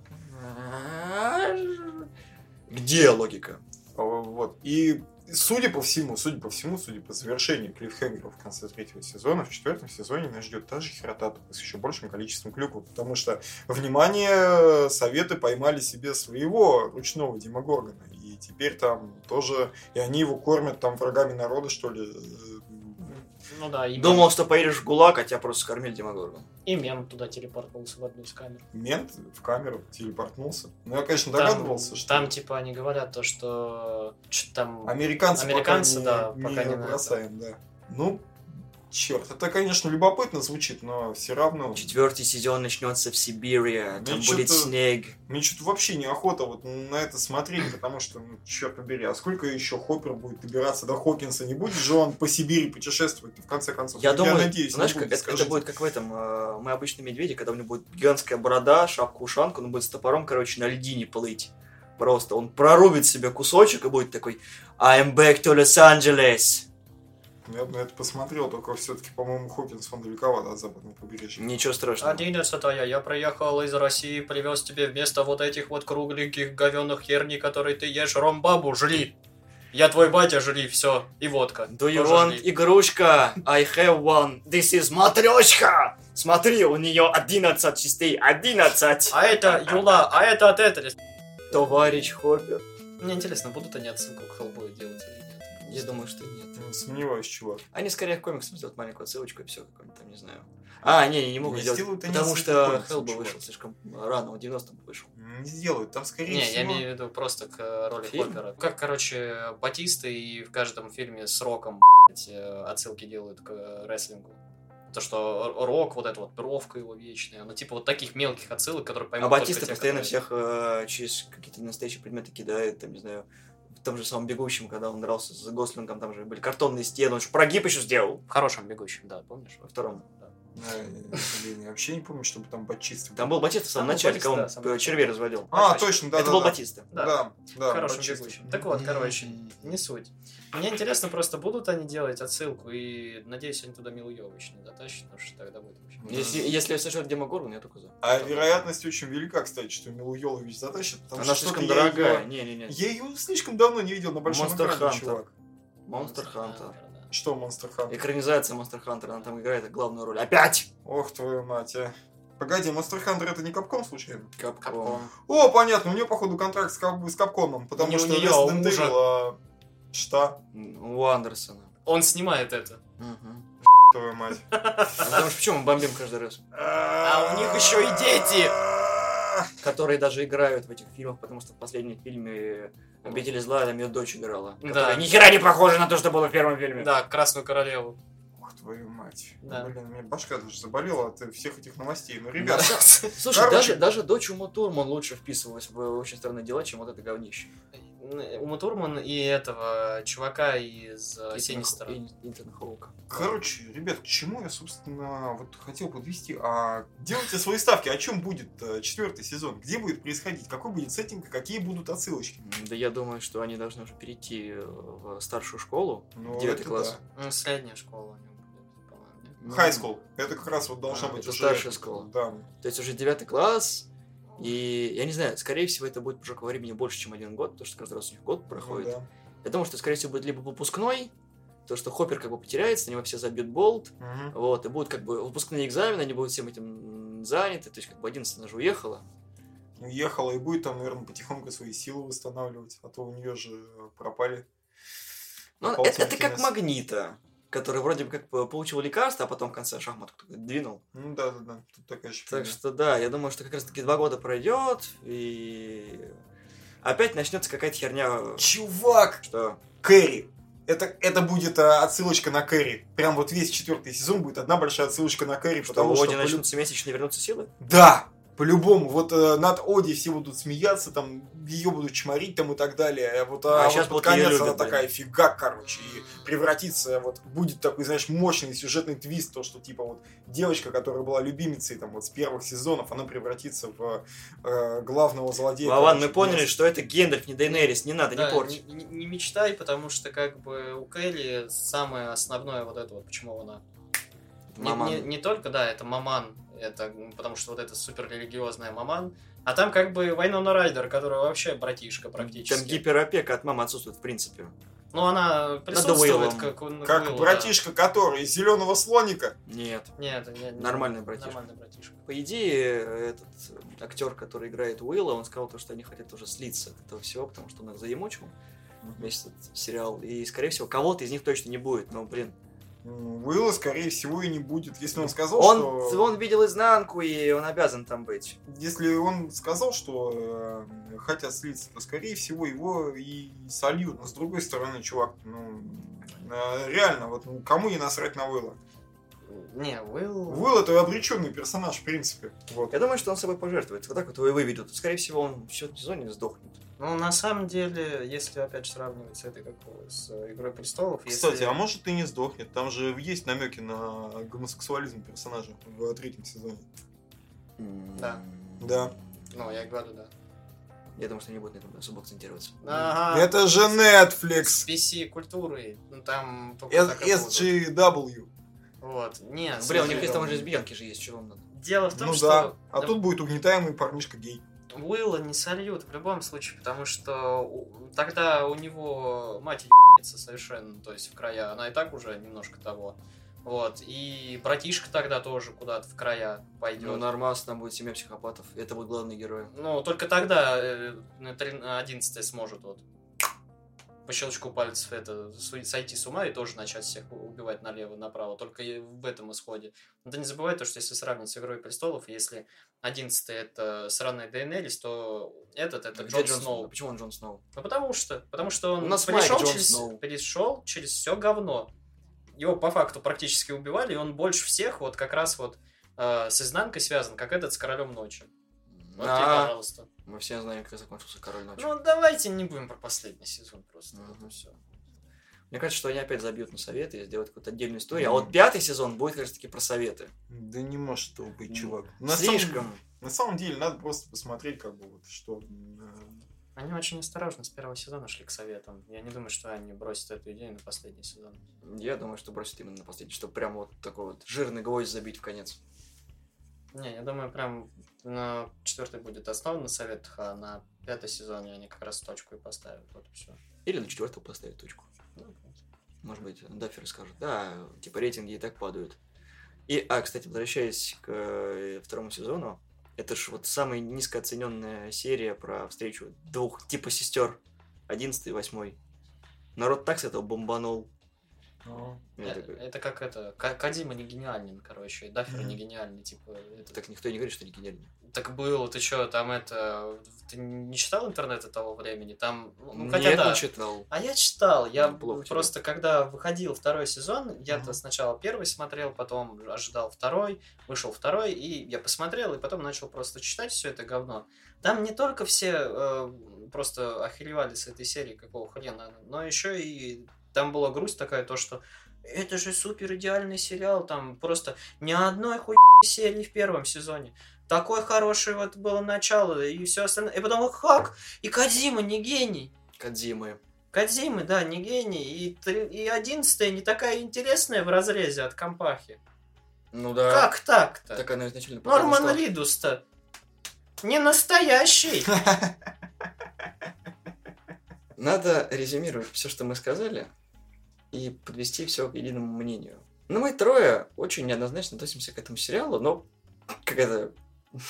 Где логика? А, Вот. И судя по всему, судя по всему, судя по завершению клиффхенгера в конце третьего сезона, в четвертом сезоне нас ждет та же херота, только с еще большим количеством клюков, потому что, внимание, советы поймали себе своего ручного Дима Горгона, и теперь там тоже, и они его кормят там врагами народа, что ли. Ну да, и, Думал, что поедешь в ГУЛАГ, а тебя просто скормили Дима Горгон. и мем туда телепортнулся в одну из камер. Мент в камеру телепортнулся. Ну, я, конечно, Там- догадывался, что Там, типа, они говорят то, что... Что там... Американцы, Американцы, пока да, не, пока не не бросаем, да. Ну, черт, это, конечно, любопытно звучит, но все равно. Четвертый сезон начнется в Сибири, там Ну, будет чё-то- снег. Мне что-то вообще неохота вот на это смотреть, потому что, ну, черт побери, а сколько еще Хоппер будет добираться до Хокинса? Не будет же он по Сибири путешествовать, в конце концов? Я Ну, думаю, надеюсь, знаешь, будет, как это, будет как в этом, э, мы обычные медведи, когда у него будет гигантская борода, шапка-ушанка, он будет с топором, короче, на льдине плыть. Просто он прорубит себе кусочек и будет такой I'm back to Los Angeles. Я бы на это посмотрел, только все-таки, по-моему, Хокинс, он далековато от западного побережья. Ничего страшного. Одиннадцатая, я приехал из России, привез тебе вместо вот этих вот кругленьких говенных херни, которые ты ешь, ромбабу, жри. Я твой батя, жри, все, и водка. Do you Тоже want жри. игрушка? I have one. This is матрешка. Смотри, у нее 11 частей. 11. А это Юла, а это от этого. Товарищ Хоппер. Мне интересно, будут они отсылку к Хеллбою делать или нет? Я думаю, что нет. Ну, Сомневаюсь, чувак. Они скорее к комиксам сделают маленькую отсылочку и все, какой-нибудь там, не знаю. А, не, не могут Не сделать, сделают потому что чувак. вышел слишком рано, он в 90-м вышел. Не сделают, там скорее Не, всего... я имею в виду просто к э, роли Фильм? Хоппера. Как, короче, Батиста и в каждом фильме с Роком э, отсылки делают к э, рестлингу. То, что Рок, вот эта вот бровка его вечная, ну, типа вот таких мелких отсылок, которые поймут А Батиста те, постоянно которые- всех э, через какие-то настоящие предметы кидает, там, не знаю, том же самом бегущем, когда он дрался с Гослингом, там же были картонные стены, он же прогиб еще сделал. В хорошем бегущем, да, помнишь? Во втором. Да. Блин, я вообще не помню, чтобы там Батиста был. Там был Батиста в самом Там начале, когда да, он червей разводил. А, точно. да, Это да, был да. Батиста. Да. Да, да. Так вот, короче, не суть. Мне интересно просто, будут они делать отсылку, и надеюсь, они туда Милу Йович не затащат, потому что тогда будет вообще... Если, если сожрет Дима Горгон, я только за. А вероятность очень велика, кстати, что Милу Йолович затащит, потому Она что слишком я дорогая. её- Не-не-не. Я ее слишком давно не видел на большом Monster экране, Hunter. чувак. Монстр Хантер. Что Монстр Хантер? Экранизация Монстр Хантер, она там играет главную роль. Опять! Ох, твою мать, а. Погоди, Монстр Хантер это не Капком случайно? Капком. О, понятно, у нее, походу, контракт с, Кап- с Капкомом, потому Не у что неё, а у Resident мужа. Evil, а, Что? У Андерсона. Он снимает это. Мгм. Твою мать. Потому что почему мы бомбим каждый раз? А у них ещё и дети! Которые даже играют в этих фильмах, потому что в последнем фильме Обители зла там ее дочь играла. Да. Ни хера не похожа на то, что было в первом фильме. Да, Красную Королеву. Ох, твою мать. Да. Блин, у меня башка даже заболела от всех этих новостей. Ну, ребят, Слушай, даже, даже дочь Ума Турман лучше вписывалась в очень странные дела, чем вот это говнище. Ума Турман и этого чувака из э, Итан Синистера. Хо- и- Итан Хоука. Короче, ребят, к чему я, собственно, вот хотел подвести. А делайте свои ставки. О чем будет э, четвертый сезон? Где будет происходить? Какой будет сеттинг? Какие будут отсылочки? Да я думаю, что они должны уже перейти э, в старшую школу, Ну, девятый класс. Ну, средняя школа у него будет, по-моему. нет? High school. Это как раз вот должна А, быть это уже... старшая школа. Да. То есть уже девятый класс, и я не знаю, скорее всего, это будет уже времени больше, чем один год, потому что каждый раз у них год Ну проходит. да. Я думаю, что, скорее всего, будет либо выпускной, то, что Хоппер как бы потеряется, на него все забьют болт, Мгм. вот, и будут как бы выпускные экзамены, они будут всем этим заняты, то есть как бы 11 она же уехала. Уехала и будет там, наверное, потихоньку свои силы восстанавливать. А то у нее же пропали. Ну, это, это как магнита, который вроде бы как получил лекарство, а потом в конце шахматку двинул. Ну да, да, да. Тут такая же Так что да, я думаю, что как раз таки два года пройдет, и опять начнется какая-то херня, Чувак! что Кэрри. Это, это будет а, отсылочка на Кэрри. Прям вот весь четвертый сезон будет одна большая отсылочка на Кэрри, что потому у что... Оди полю- начнутся месячные вернутся силы. Да! По-любому, вот э, над Оди все будут смеяться, там ее будут чморить там и так далее. А вот, а А вот под вот её конец любят, она такая фига, короче, и превратится, вот будет такой, знаешь, мощный сюжетный твист, то, что типа вот девочка, которая была любимицей там вот с первых сезонов, она превратится в э, главного злодея. Короче, мы поняли, без- что это Гендальф, не Дейнерис, не надо, Да, не порть. не, не- не мечтай, потому что как бы у Келли самое основное вот это вот, почему она... Не, Маман. не- не только, да, это маман, это потому что вот это супер религиозная маман, а там как бы Вайнона Райдер, которая вообще братишка практически. Там гиперопека от мамы отсутствует в принципе. Ну, она присутствует Уиллом. как, он- Как Уилл, братишка, который из зеленого слоника. Нет. да. Нет, не- не- Нормальный братишка. Нормальный братишка. По идее, этот актер, который играет Уилла, он сказал то, что они хотят уже слиться от этого всего, потому что он их заемучил весь этот сериал. И, скорее всего, кого-то из них точно не будет. Но, блин, Уилла, скорее всего, и не будет. Если он сказал, он, что... он видел изнанку, и он обязан там быть. Если он сказал, что э, хотят слиться, то, скорее всего, его и сольют. Но, с другой стороны, чувак, ну, э, реально, вот ну, кому не насрать на Уилла? Не, Уилл... Уилл это обреченный персонаж, в принципе. Вот. Я думаю, что он собой пожертвует. Вот так вот его и выведут. Скорее всего, он в счет сезоне сдохнет. Ну, на самом деле, если опять же сравнивать с этой, как с э, Игрой Престолов... Кстати, если... а может и не сдохнет? Там же есть намеки на гомосексуализм персонажа в третьем сезоне. Да. Да. Ну, я говорю, да. Я думаю, что они будут на этом особо акцентироваться. Ага. Это же С Netflix! PC-культурой, ну, там. SGW. Вот, нет. Блин, у них есть там уже лесбиянки же есть, чего вам надо? Дело в том, Ну что... да. А тут будет угнетаемый парнишка гей. Уилла не сольют в любом случае, потому что тогда у него мать ебется совершенно, то есть в края, она и так уже немножко того. Вот, и братишка тогда тоже куда-то в края пойдет. Ну, нормас, там будет семья психопатов. Это будут главные герои. Ну, только тогда э, на трин- на 11 сможет вот по щелчку пальцев это сойти с ума и тоже начать всех убивать налево-направо. Только и в этом исходе. Но ты не забывай то, что если сравнить с Игрой Престолов, если 11 это сраная Дейнерис, то этот это Джон Джон Сноу. Почему он Джон Сноу? Ну потому что, потому что он У нас Майк Джон через, Сноу. перешел через все говно. Его по факту практически убивали, и он больше всех вот как раз вот э, с изнанкой связан, как этот с Королем Ночи. Вот тебе, А, пожалуйста. Мы все знаем, как закончился Король Ночи. Ну, давайте не будем про последний сезон просто. Мгм. Вот и всё. Мне кажется, что они опять забьют на советы и сделают какую-то отдельную историю. А Мгм. вот пятый сезон будет как раз таки про советы. Да не может этого быть, Ну, чувак. На самом- Слишком. На самом деле, надо просто посмотреть, как бы, вот, что... э, Они очень осторожно с первого сезона шли к советам. Я не думаю, что они бросят эту идею на последний сезон. Я думаю, что бросит именно на последний, чтобы прям вот такой вот жирный гвоздь забить в конец. Не, я думаю, прям на четвертый будет основан на советах, а на пятый сезоне они как раз точку и поставят. Вот и все. Или на четвертого поставить точку. Может быть, Даффер скажет, да, типа рейтинги и так падают. И, а, кстати, возвращаясь к э, второму сезону, это ж вот самая низкооцененная серия про встречу двух типа сестер, 11 и 8. Народ так с этого бомбанул. Я Э, такой, Это как это. Ка- Кадима не гениальный, короче, и Даффер не гениальный, типа. Это... так никто не говорит, что они гениальные. Так было, ты что, там это. Ты не читал интернета того времени? Там. Ну, хотя Нет, да. не читал. А я читал. Я Ну, просто, когда выходил второй сезон, я-то сначала первый смотрел, потом ожидал второй, вышел второй, и я посмотрел, и потом начал просто читать все это говно. Там не только все э, просто охеревали с этой серии, какого хрена, но еще и там была грусть такая, то что это же супер идеальный сериал, там просто ни одной хуй серии в первом сезоне. Такое хорошее вот было начало и все остальное. И потом как? И Кадзима не гений. Кадзимы. Кадзимы, да, не гений. И, три- и одиннадцатая не такая интересная в разрезе от Компахи. Ну да. Как так-то? Так она изначально Норман что- Ридус-то не настоящий. Надо резюмировать все, что мы сказали, и подвести все к единому мнению. Ну, мы трое очень неоднозначно относимся к этому сериалу, но как это...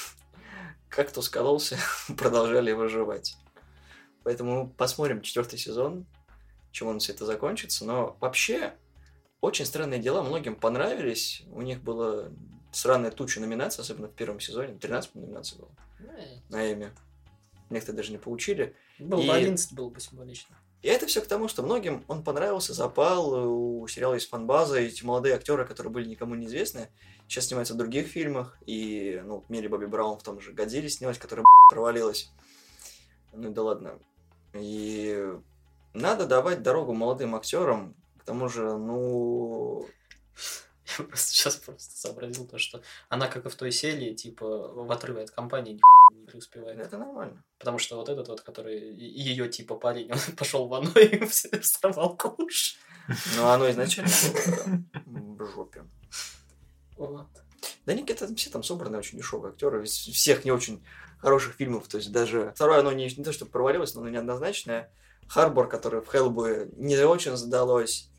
Как то скололся, продолжали выживать. Поэтому посмотрим четвертый сезон, чем он все это закончится. Но вообще, очень странные дела многим понравились. У них было сраная туча номинаций, особенно в первом сезоне. 13 номинаций было на Эми. Некоторые даже не получили. Был И- бы 11, было бы символично. И это все к тому, что многим он понравился, запал, у сериала есть фанбаза, эти молодые актеры, которые были никому неизвестны, сейчас снимаются в других фильмах, и, ну, Милли Бобби Браун в том же Годзилле снялась, которая провалилась. Ну да ладно. И надо давать дорогу молодым актерам, к тому же, ну, Я просто сейчас просто сообразил то, что она, как и в той серии, типа, в отрыве от компании не преуспевает. это нормально. Потому что вот этот вот, который ее типа парень, он пошел в ванну и вставал куш. Но оно изначально в жопе. Вот. Да там все там собраны очень дешевые актеры, из всех не очень хороших фильмов, то есть даже второе оно не, не то, что провалилось, но оно неоднозначное. Харбор, который в Хеллбое не очень задалось.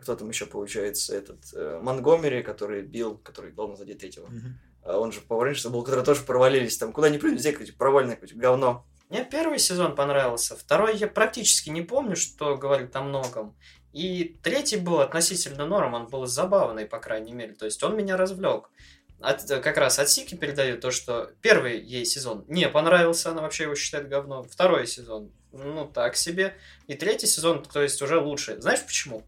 Кто там еще получается? Этот э, Монгомери, который бил, который главный злодей третьего. А он же Power Rangers был, которые тоже провалились. Там куда ни плюнь, везде какое-то провальное какое-то говно. Мне первый сезон понравился, второй я практически не помню, что говорит о многом. И третий был относительно норм, он был забавный, по крайней мере. То есть он меня развлек. От, как раз от Сики передаю то, что первый ей сезон не понравился, она вообще его считает говном. Второй сезон, ну так себе. И третий сезон, то есть уже лучше. Знаешь почему?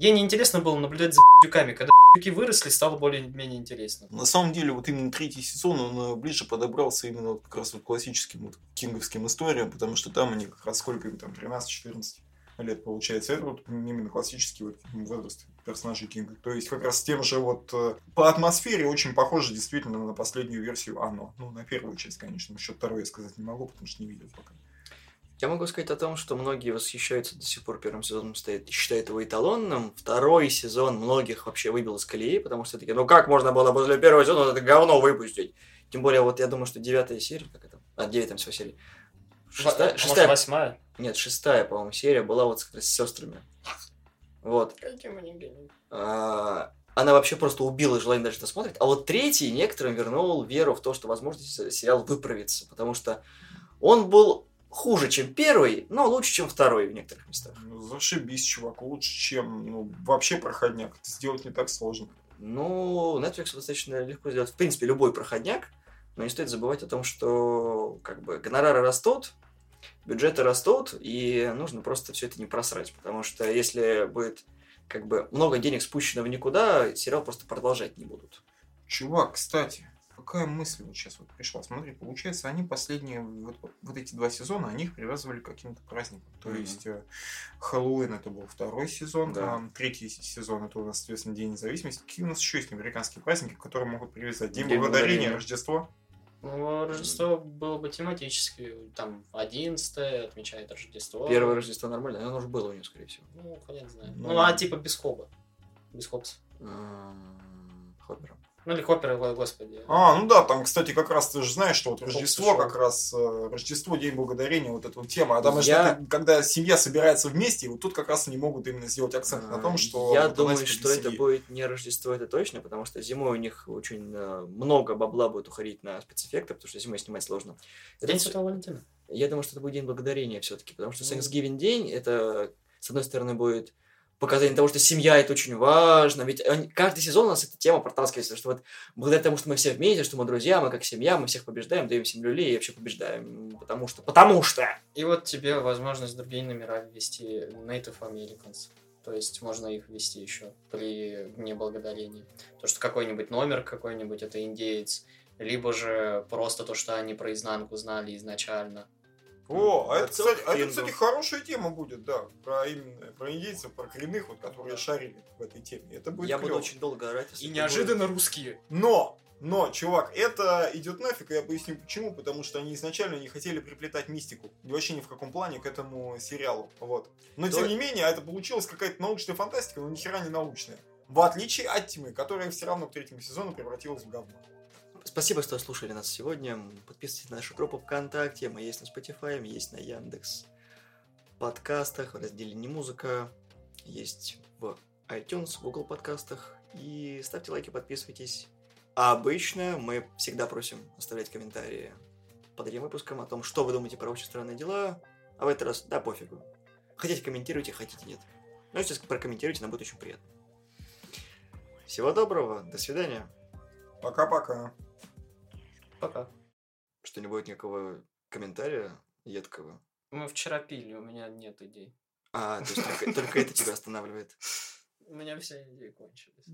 Ей неинтересно было наблюдать за дюками. Когда дюки выросли, стало более-менее интересно. На самом деле, вот именно третий сезон, он э, ближе подобрался именно вот как раз вот классическим вот кинговским историям, потому что там они как раз сколько им там, 13-14 лет получается. Это вот именно классический вот возраст персонажей Кинга. То есть как раз с тем же вот э, по атмосфере очень похоже действительно на последнюю версию Оно. Ну, на первую часть, конечно. Насчет второй я сказать не могу, потому что не видел пока. Я могу сказать о том, что многие восхищаются до сих пор первым сезоном, стоят, считают его эталонным. Второй сезон многих вообще выбил из колеи, потому что такие, ну как можно было после первого сезона это говно выпустить? Тем более, вот я думаю, что девятая серия, как это? А, девять там всего серий. Шестая, Может, шестая, восьмая? нет, шестая, по-моему, серия была вот с, с сестрами. Вот. А, она вообще просто убила желание дальше это смотреть. А вот третий некоторым вернул веру в то, что, возможно, се- сериал выправится. Потому что он был хуже, чем первый, но лучше, чем второй в некоторых местах. Ну, зашибись, чувак, лучше, чем ну, вообще проходняк. Это сделать не так сложно. Ну, Netflix достаточно легко сделать, в принципе, любой проходняк, но не стоит забывать о том, что как бы гонорары растут, бюджеты растут, и нужно просто все это не просрать, потому что если будет как бы много денег спущено в никуда, сериал просто продолжать не будут. Чувак, кстати, какая мысль вот сейчас вот пришла? Смотри, получается, они последние вот, вот эти два сезона, они их привязывали к каким-то праздникам. То Мгм. есть э, Хэллоуин это был второй сезон, Да. а третий сезон это у нас, соответственно, День независимости. Какие у нас еще есть американские праздники, которые могут привязать? День, День благодарения, благодарения. Рождество. Ну, Рождество было бы тематически. Там 11 отмечает Рождество. Первое Рождество нормально, оно уже было у него, скорее всего. Ну, хрен знает. Ну, Ну, а типа без хоба. Без хопса. М, Хоппером. Ну, или хоппера, го- господи. А, ну да, там, кстати, как раз ты же знаешь, что вот Рождество, как раз э, Рождество, День благодарения, вот эта вот тема. А там, Я- это, когда семья собирается вместе, вот тут как раз они могут именно сделать акцент на том, что... А, Я вот думаю, что для это семьи. будет не Рождество, это точно, потому что зимой у них очень э, много бабла будет уходить на спецэффекты, потому что зимой снимать сложно. Это День Святого Валентина. Я думаю, что это будет день благодарения все-таки, потому что Ну. Thanksgiving день это, с одной стороны, будет показание того, что семья это очень важно, ведь каждый сезон у нас эта тема протаскивается, что вот благодаря тому, что мы все вместе, что мы друзья, мы как семья, мы всех побеждаем, даем всем люлей и вообще побеждаем, потому что, потому что. И вот тебе возможность другие номера ввести Native Americans. То есть можно их ввести еще при Дне Благодарения. То, что какой-нибудь номер какой-нибудь это индеец, либо же просто то, что они про изнанку знали изначально. О, а это, кстати, а это, кстати, хорошая тема будет, да, про именно про индейцев, про коренных, вот, которые шарили в этой теме. Это будет Я буду клёво. очень долго орать. И неожиданно русские. Но, но, чувак, это идет нафиг, и я поясню почему. Потому что они изначально не хотели приплетать мистику. Вообще ни в каком плане к этому сериалу. Вот. Но То- тем не менее, это получилась какая-то научная фантастика, но ни хера не научная. В отличие от Тьмы, которая все равно к третьему сезону превратилась в говно. Спасибо, что слушали нас сегодня. Подписывайтесь на нашу группу ВКонтакте. Мы есть на Spotify, мы есть на Яндекс подкастах, в разделе «Не музыка». Есть в iTunes, Google подкастах. И ставьте лайки, подписывайтесь. А обычно мы всегда просим оставлять комментарии под этим выпуском о том, что вы думаете про очень странные дела. А в этот раз, да, пофигу. Хотите комментируйте, хотите нет. Но если прокомментируйте, нам будет очень приятно. Всего доброго, до свидания. Пока-пока. Пока. Что не будет никакого комментария едкого. Мы вчера пили, у меня нет идей. А, то есть только, это тебя останавливает. У меня все идеи кончились.